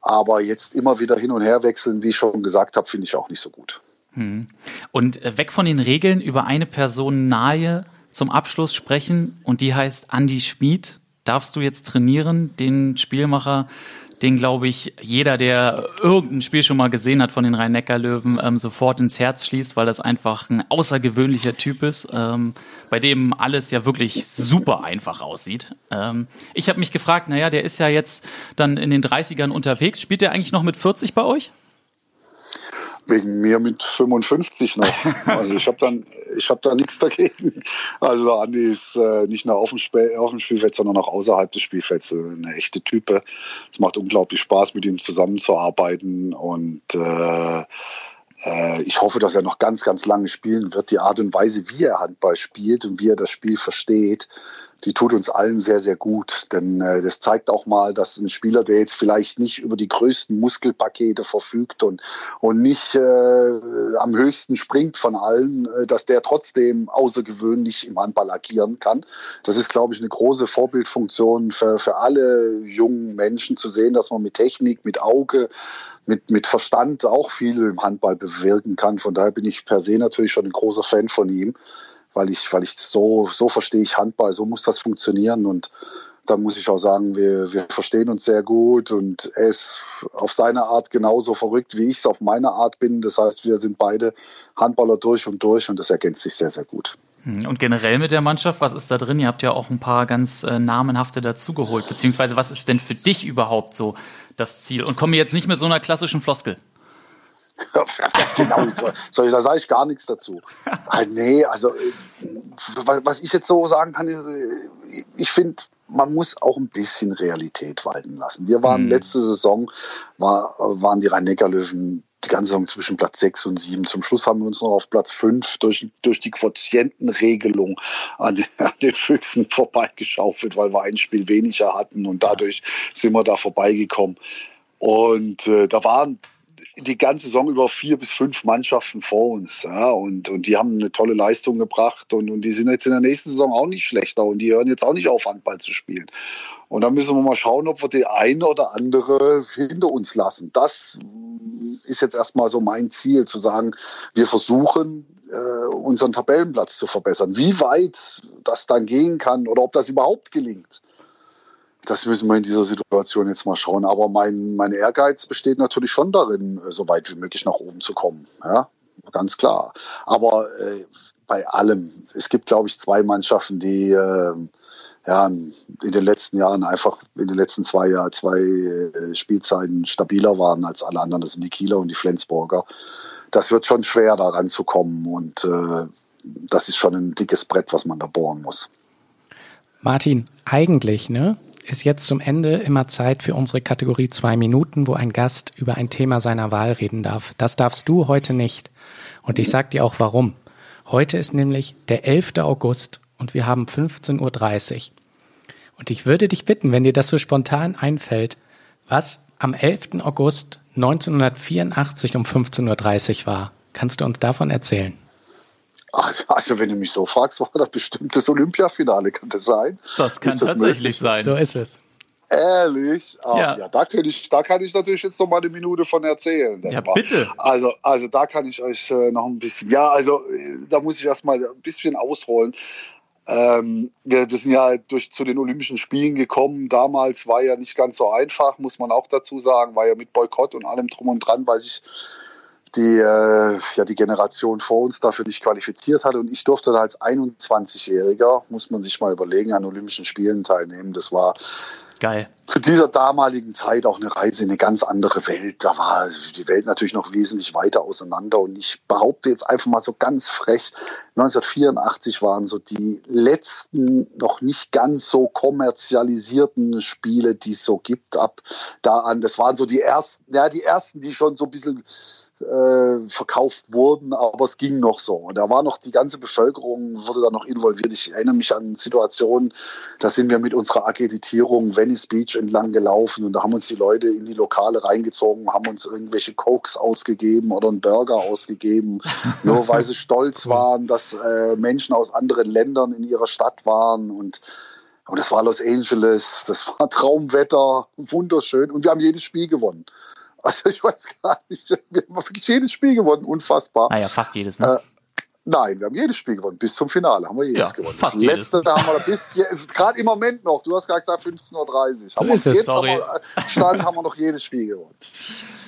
Aber jetzt immer wieder hin und her wechseln, wie ich schon gesagt habe, finde ich auch nicht so gut. Hm. Und äh, weg von den Regeln über eine Person nahe zum Abschluss sprechen und die heißt Andy Schmid. Darfst du jetzt trainieren, den Spielmacher den glaube ich jeder, der irgendein Spiel schon mal gesehen hat von den Rhein-Neckar-Löwen, ähm, sofort ins Herz schließt, weil das einfach ein außergewöhnlicher Typ ist, ähm, bei dem alles ja wirklich super einfach aussieht. Ähm, ich habe mich gefragt, naja, der ist ja jetzt dann in den 30ern unterwegs. Spielt der eigentlich noch mit 40 bei euch? Wegen mir mit 55 noch. Also ich habe dann, ich habe da nichts dagegen. Also Andi ist äh, nicht nur auf dem, auf dem Spielfeld, sondern auch außerhalb des Spielfelds eine echte Type. Es macht unglaublich Spaß, mit ihm zusammenzuarbeiten und äh, äh, ich hoffe, dass er noch ganz, ganz lange spielen wird. Die Art und Weise, wie er Handball spielt und wie er das Spiel versteht, die tut uns allen sehr, sehr gut. Denn äh, das zeigt auch mal, dass ein Spieler, der jetzt vielleicht nicht über die größten Muskelpakete verfügt und, und nicht äh, am höchsten springt von allen, äh, dass der trotzdem außergewöhnlich im Handball agieren kann. Das ist, glaube ich, eine große Vorbildfunktion für, für alle jungen Menschen zu sehen, dass man mit Technik, mit Auge, mit, mit Verstand auch viel im Handball bewirken kann. Von daher bin ich per se natürlich schon ein großer Fan von ihm weil ich, weil ich so, so verstehe ich Handball, so muss das funktionieren und dann muss ich auch sagen, wir, wir verstehen uns sehr gut und er ist auf seine Art genauso verrückt, wie ich es auf meine Art bin. Das heißt, wir sind beide Handballer durch und durch und das ergänzt sich sehr, sehr gut. Hm, und generell mit der Mannschaft, was ist da drin? Ihr habt ja auch ein paar ganz äh, namenhafte dazugeholt, beziehungsweise was ist denn für dich überhaupt so das Ziel? Und komme jetzt nicht mit so einer klassischen Floskel genau, so, da sage ich gar nichts dazu. Ah, nee, also was ich jetzt so sagen kann, ist, ich finde, man muss auch ein bisschen Realität walten lassen. Wir waren mhm. letzte Saison, war, waren die Rhein-Neckar-Löwen die ganze Saison zwischen Platz 6 und 7. Zum Schluss haben wir uns noch auf Platz 5 durch, durch die Quotientenregelung an den, an den Füchsen vorbeigeschaufelt, weil wir ein Spiel weniger hatten und dadurch sind wir da vorbeigekommen. Und äh, da waren die ganze Saison über vier bis fünf Mannschaften vor uns. Ja, und, und die haben eine tolle Leistung gebracht und, und die sind jetzt in der nächsten Saison auch nicht schlechter und die hören jetzt auch nicht auf, Handball zu spielen. Und dann müssen wir mal schauen, ob wir die eine oder andere hinter uns lassen. Das ist jetzt erstmal so mein Ziel, zu sagen, wir versuchen, äh, unseren Tabellenplatz zu verbessern. Wie weit das dann gehen kann oder ob das überhaupt gelingt, das müssen wir in dieser Situation jetzt mal schauen. Aber mein, mein Ehrgeiz besteht natürlich schon darin, äh, so weit wie möglich nach oben zu kommen. Ja, ganz klar. Aber äh, bei allem, es gibt, glaube ich, zwei Mannschaften, die äh, ja, in den letzten Jahren einfach in den letzten zwei Jahren, zwei äh, Spielzeiten stabiler waren als alle anderen. Das sind die Kieler und die Flensburger. Das wird schon schwer, da ranzukommen und äh, das ist schon ein dickes Brett, was man da bohren muss. Martin, eigentlich, ne, ist jetzt zum Ende immer Zeit für unsere Kategorie zwei Minuten, wo ein Gast über ein Thema seiner Wahl reden darf. Das darfst du heute nicht. Und ich sag dir auch warum. Heute ist nämlich der 11. August und wir haben 15.30 Uhr. Und ich würde dich bitten, wenn dir das so spontan einfällt, was am 11. August 1984 um 15.30 Uhr war. Kannst du uns davon erzählen? Also, also, wenn du mich so fragst, war das bestimmt das Olympiafinale, kann das sein? Das kann das tatsächlich möglich? sein. So ist es. Ehrlich? Ah, ja. ja, da, kann ich, da kann ich natürlich jetzt noch mal eine Minute von erzählen. Das ja, war, bitte. Also, also da kann ich euch äh, noch ein bisschen, ja, also äh, da muss ich erstmal ein bisschen ausholen. Ähm, wir, wir, sind ja durch, zu den Olympischen Spielen gekommen. Damals war ja nicht ganz so einfach, muss man auch dazu sagen. War ja mit Boykott und allem drum und dran, weil sich die, äh, ja, die Generation vor uns dafür nicht qualifiziert hatte. Und ich durfte da als 21-Jähriger, muss man sich mal überlegen, an Olympischen Spielen teilnehmen. Das war Geil. Zu dieser damaligen Zeit auch eine Reise in eine ganz andere Welt. Da war die Welt natürlich noch wesentlich weiter auseinander. Und ich behaupte jetzt einfach mal so ganz frech, 1984 waren so die letzten noch nicht ganz so kommerzialisierten Spiele, die es so gibt, ab da an. Das waren so die ersten, ja, die ersten, die schon so ein bisschen äh, verkauft wurden, aber es ging noch so. Und da war noch die ganze Bevölkerung, wurde da noch involviert. Ich erinnere mich an Situationen, da sind wir mit unserer Akkreditierung Venice Beach entlang gelaufen und da haben uns die Leute in die Lokale reingezogen, haben uns irgendwelche Cokes ausgegeben oder einen Burger ausgegeben, nur weil sie stolz waren, dass äh, Menschen aus anderen Ländern in ihrer Stadt waren und und das war Los Angeles, das war Traumwetter, wunderschön. Und wir haben jedes Spiel gewonnen. Also ich weiß gar nicht, wir haben wirklich jedes Spiel gewonnen, unfassbar. Naja, fast jedes, ne? Nein, wir haben jedes Spiel gewonnen, bis zum Finale haben wir jedes ja, gewonnen. Fast das letzte, da haben wir bis, gerade im Moment noch, du hast gerade gesagt 15.30 Uhr. So ist es, sorry. Haben wir, Stand haben wir noch jedes Spiel gewonnen.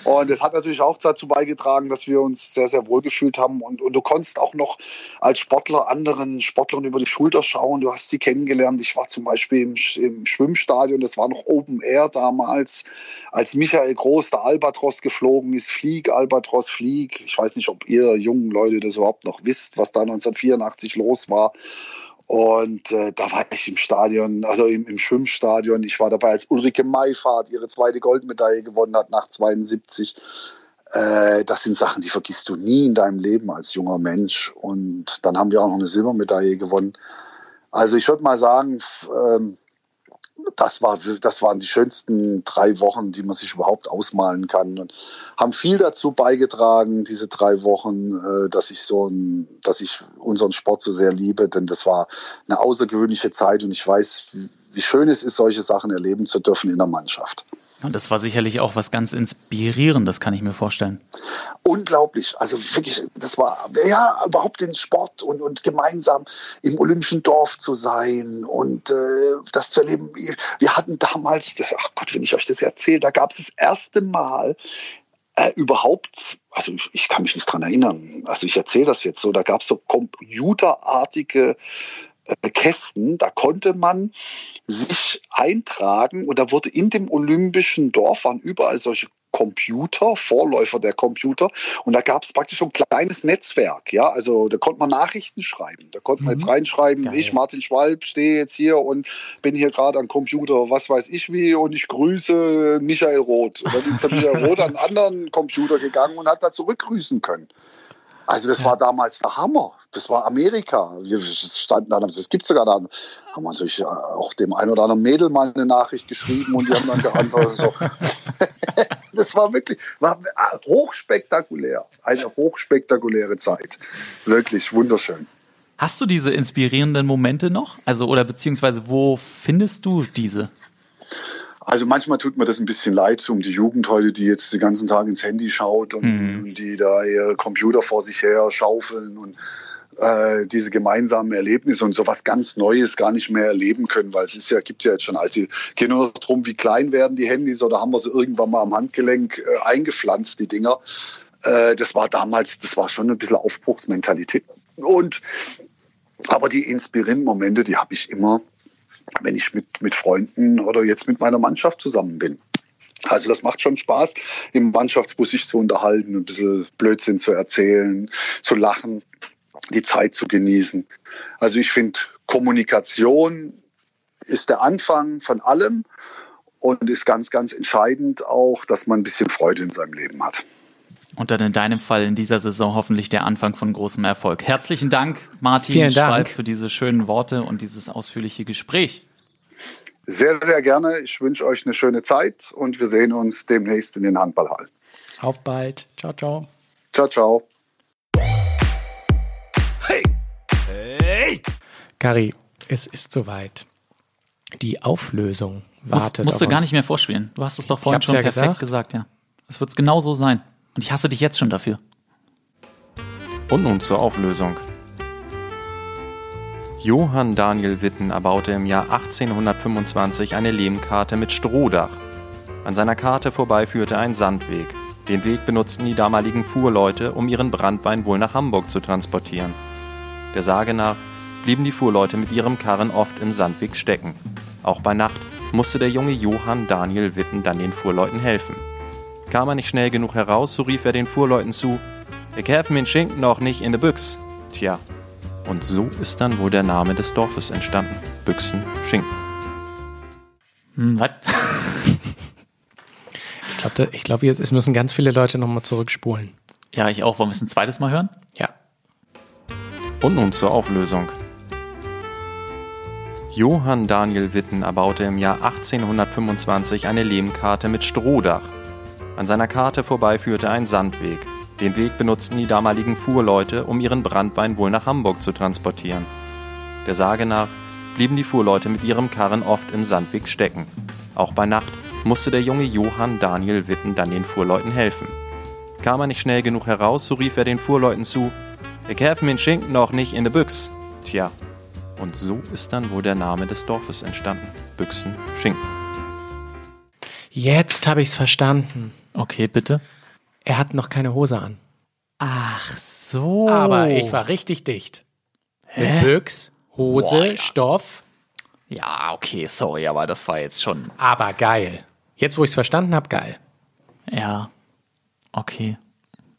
Und es hat natürlich auch dazu beigetragen, dass wir uns sehr, sehr wohl gefühlt haben. Und, und du konntest auch noch als Sportler anderen Sportlern über die Schulter schauen. Du hast sie kennengelernt. Ich war zum Beispiel im, im Schwimmstadion, das war noch Open Air damals, als Michael Groß der Albatros geflogen ist. Flieg, Albatros, Flieg. Ich weiß nicht, ob ihr jungen Leute das überhaupt noch wisst, was da 1984 los war. Und äh, da war ich im Stadion, also im, im, Schwimmstadion. Ich war dabei, als Ulrike Maifahrt ihre zweite Goldmedaille gewonnen hat nach 72. Äh, das sind Sachen, die vergisst du nie in deinem Leben als junger Mensch. Und dann haben wir auch noch eine Silbermedaille gewonnen. Also ich würde mal sagen, ähm, das, war, das waren die schönsten drei Wochen, die man sich überhaupt ausmalen kann. Und haben viel dazu beigetragen, diese drei Wochen, äh, dass ich so ein, dass ich unseren Sport so sehr liebe, denn das war eine außergewöhnliche Zeit und ich weiß, wie schön es ist, solche Sachen erleben zu dürfen in der Mannschaft. Und das war sicherlich auch was ganz Inspirierendes, kann ich mir vorstellen. Unglaublich. Also wirklich, das war ja überhaupt den Sport und, und gemeinsam im Olympischen Dorf zu sein und äh, das zu erleben. Wir hatten damals, das, ach Gott, wenn ich euch das erzähle, da gab es das erste Mal äh, überhaupt, also ich, ich, kann mich nicht dran erinnern, also ich erzähle das jetzt so, da gab es so computerartige Kästen, da konnte man sich eintragen und da wurde in dem olympischen Dorf waren überall solche Computer, Vorläufer der Computer. Und da gab es praktisch so ein kleines Netzwerk. Ja, also da konnte man Nachrichten schreiben. Da konnte man mhm. jetzt reinschreiben, Geil. ich, Martin Schwalb, stehe jetzt hier und bin hier gerade am Computer, was weiß ich wie, und ich grüße Michael Roth. Und dann ist der Michael Roth an einen anderen Computer gegangen und hat da zurückgrüßen können. Also das ja. war damals der Hammer. Das war Amerika. Wir standen da, das gibt sogar da. Haben wir natürlich auch dem einen oder anderen Mädel mal eine Nachricht geschrieben und die haben dann geantwortet so. das war wirklich war hochspektakulär. Eine hochspektakuläre Zeit. Wirklich wunderschön. Hast du diese inspirierenden Momente noch? Also, oder beziehungsweise wo findest du diese? Also manchmal tut mir das ein bisschen leid um die Jugend heute, die jetzt den ganzen Tag ins Handy schaut und, Mhm. und die da ihr Computer vor sich her schaufeln und äh, diese gemeinsamen Erlebnisse und sowas ganz Neues gar nicht mehr erleben können, weil es ist ja, gibt ja jetzt schon, also die gehen nur noch drum, wie klein werden die Handys oder haben wir sie irgendwann mal am Handgelenk äh, eingepflanzt, die Dinger. Äh, das war damals, das war schon ein bisschen Aufbruchsmentalität. Und aber die inspirierenden Momente, die habe ich immer, wenn ich mit, mit Freunden oder jetzt mit meiner Mannschaft zusammen bin. Also das macht schon Spaß, im Mannschaftsbus sich zu unterhalten, ein bisschen Blödsinn zu erzählen, zu lachen, die Zeit zu genießen. Also ich finde, Kommunikation ist der Anfang von allem und ist ganz, ganz entscheidend auch, dass man ein bisschen Freude in seinem Leben hat. Und dann in deinem Fall in dieser Saison hoffentlich der Anfang von großem Erfolg. Herzlichen Dank, Martin Vielen Dank. Schwalb, für diese schönen Worte und dieses ausführliche Gespräch. Sehr, sehr gerne. Ich wünsche euch eine schöne Zeit und wir sehen uns demnächst in den Handballhallen. Auf bald. Ciao, ciao. Ciao, ciao. Hey! Hey! Gary, es ist soweit. Die Auflösung Muss, wartet musst du auf gar nicht mehr vorspielen. Du hast es doch vorhin schon ja perfekt gesagt. gesagt. ja. Es wird genau so sein. Und ich hasse dich jetzt schon dafür. Und nun zur Auflösung. Johann Daniel Witten erbaute im Jahr 1825 eine Lehmkarte mit Strohdach. An seiner Karte vorbei führte ein Sandweg. Den Weg benutzten die damaligen Fuhrleute, um ihren Brandwein wohl nach Hamburg zu transportieren. Der Sage nach blieben die Fuhrleute mit ihrem Karren oft im Sandweg stecken. Auch bei Nacht musste der junge Johann Daniel Witten dann den Fuhrleuten helfen. Kam er nicht schnell genug heraus, so rief er den Fuhrleuten zu, ich helfe mir Schinken noch nicht in de Büchs. Tja, und so ist dann wohl der Name des Dorfes entstanden. Büchsen Schinken. Hm, was? Ich glaube, ich glaub, jetzt es müssen ganz viele Leute nochmal zurückspulen. Ja, ich auch. Wollen wir es ein zweites Mal hören? Ja. Und nun zur Auflösung. Johann Daniel Witten erbaute im Jahr 1825 eine Lehmkarte mit Strohdach. An seiner Karte vorbei führte ein Sandweg. Den Weg benutzten die damaligen Fuhrleute, um ihren Brandwein wohl nach Hamburg zu transportieren. Der Sage nach blieben die Fuhrleute mit ihrem Karren oft im Sandweg stecken. Auch bei Nacht musste der junge Johann Daniel Witten dann den Fuhrleuten helfen. Kam er nicht schnell genug heraus, so rief er den Fuhrleuten zu, ich helfe mir Schinken noch nicht in de Büchs. Tja, und so ist dann wohl der Name des Dorfes entstanden. Büchsen Schinken. Jetzt habe ich es verstanden. Okay, bitte. Er hat noch keine Hose an. Ach so. Aber ich war richtig dicht. Mit Büchs, Hose, Boah, ja. Stoff, Ja, okay, sorry, aber das war jetzt schon. aber geil. Jetzt, wo ich es verstanden habe, geil. Ja. Okay.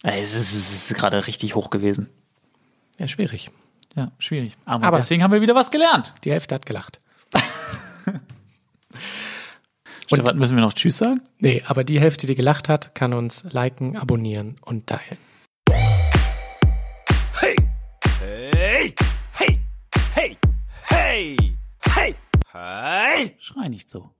Es ist, es ist gerade richtig hoch gewesen. Ja, schwierig. Ja, schwierig. Aber, Aber- deswegen haben wir wieder was gelernt. Die Hälfte hat gelacht. Stefan, müssen wir noch Tschüss sagen? Nee, aber die Hälfte, die gelacht hat, kann uns liken, abonnieren und teilen. Hey! Hey! Hey! Hey! Hey! Hey! Hey! Schrei nicht so.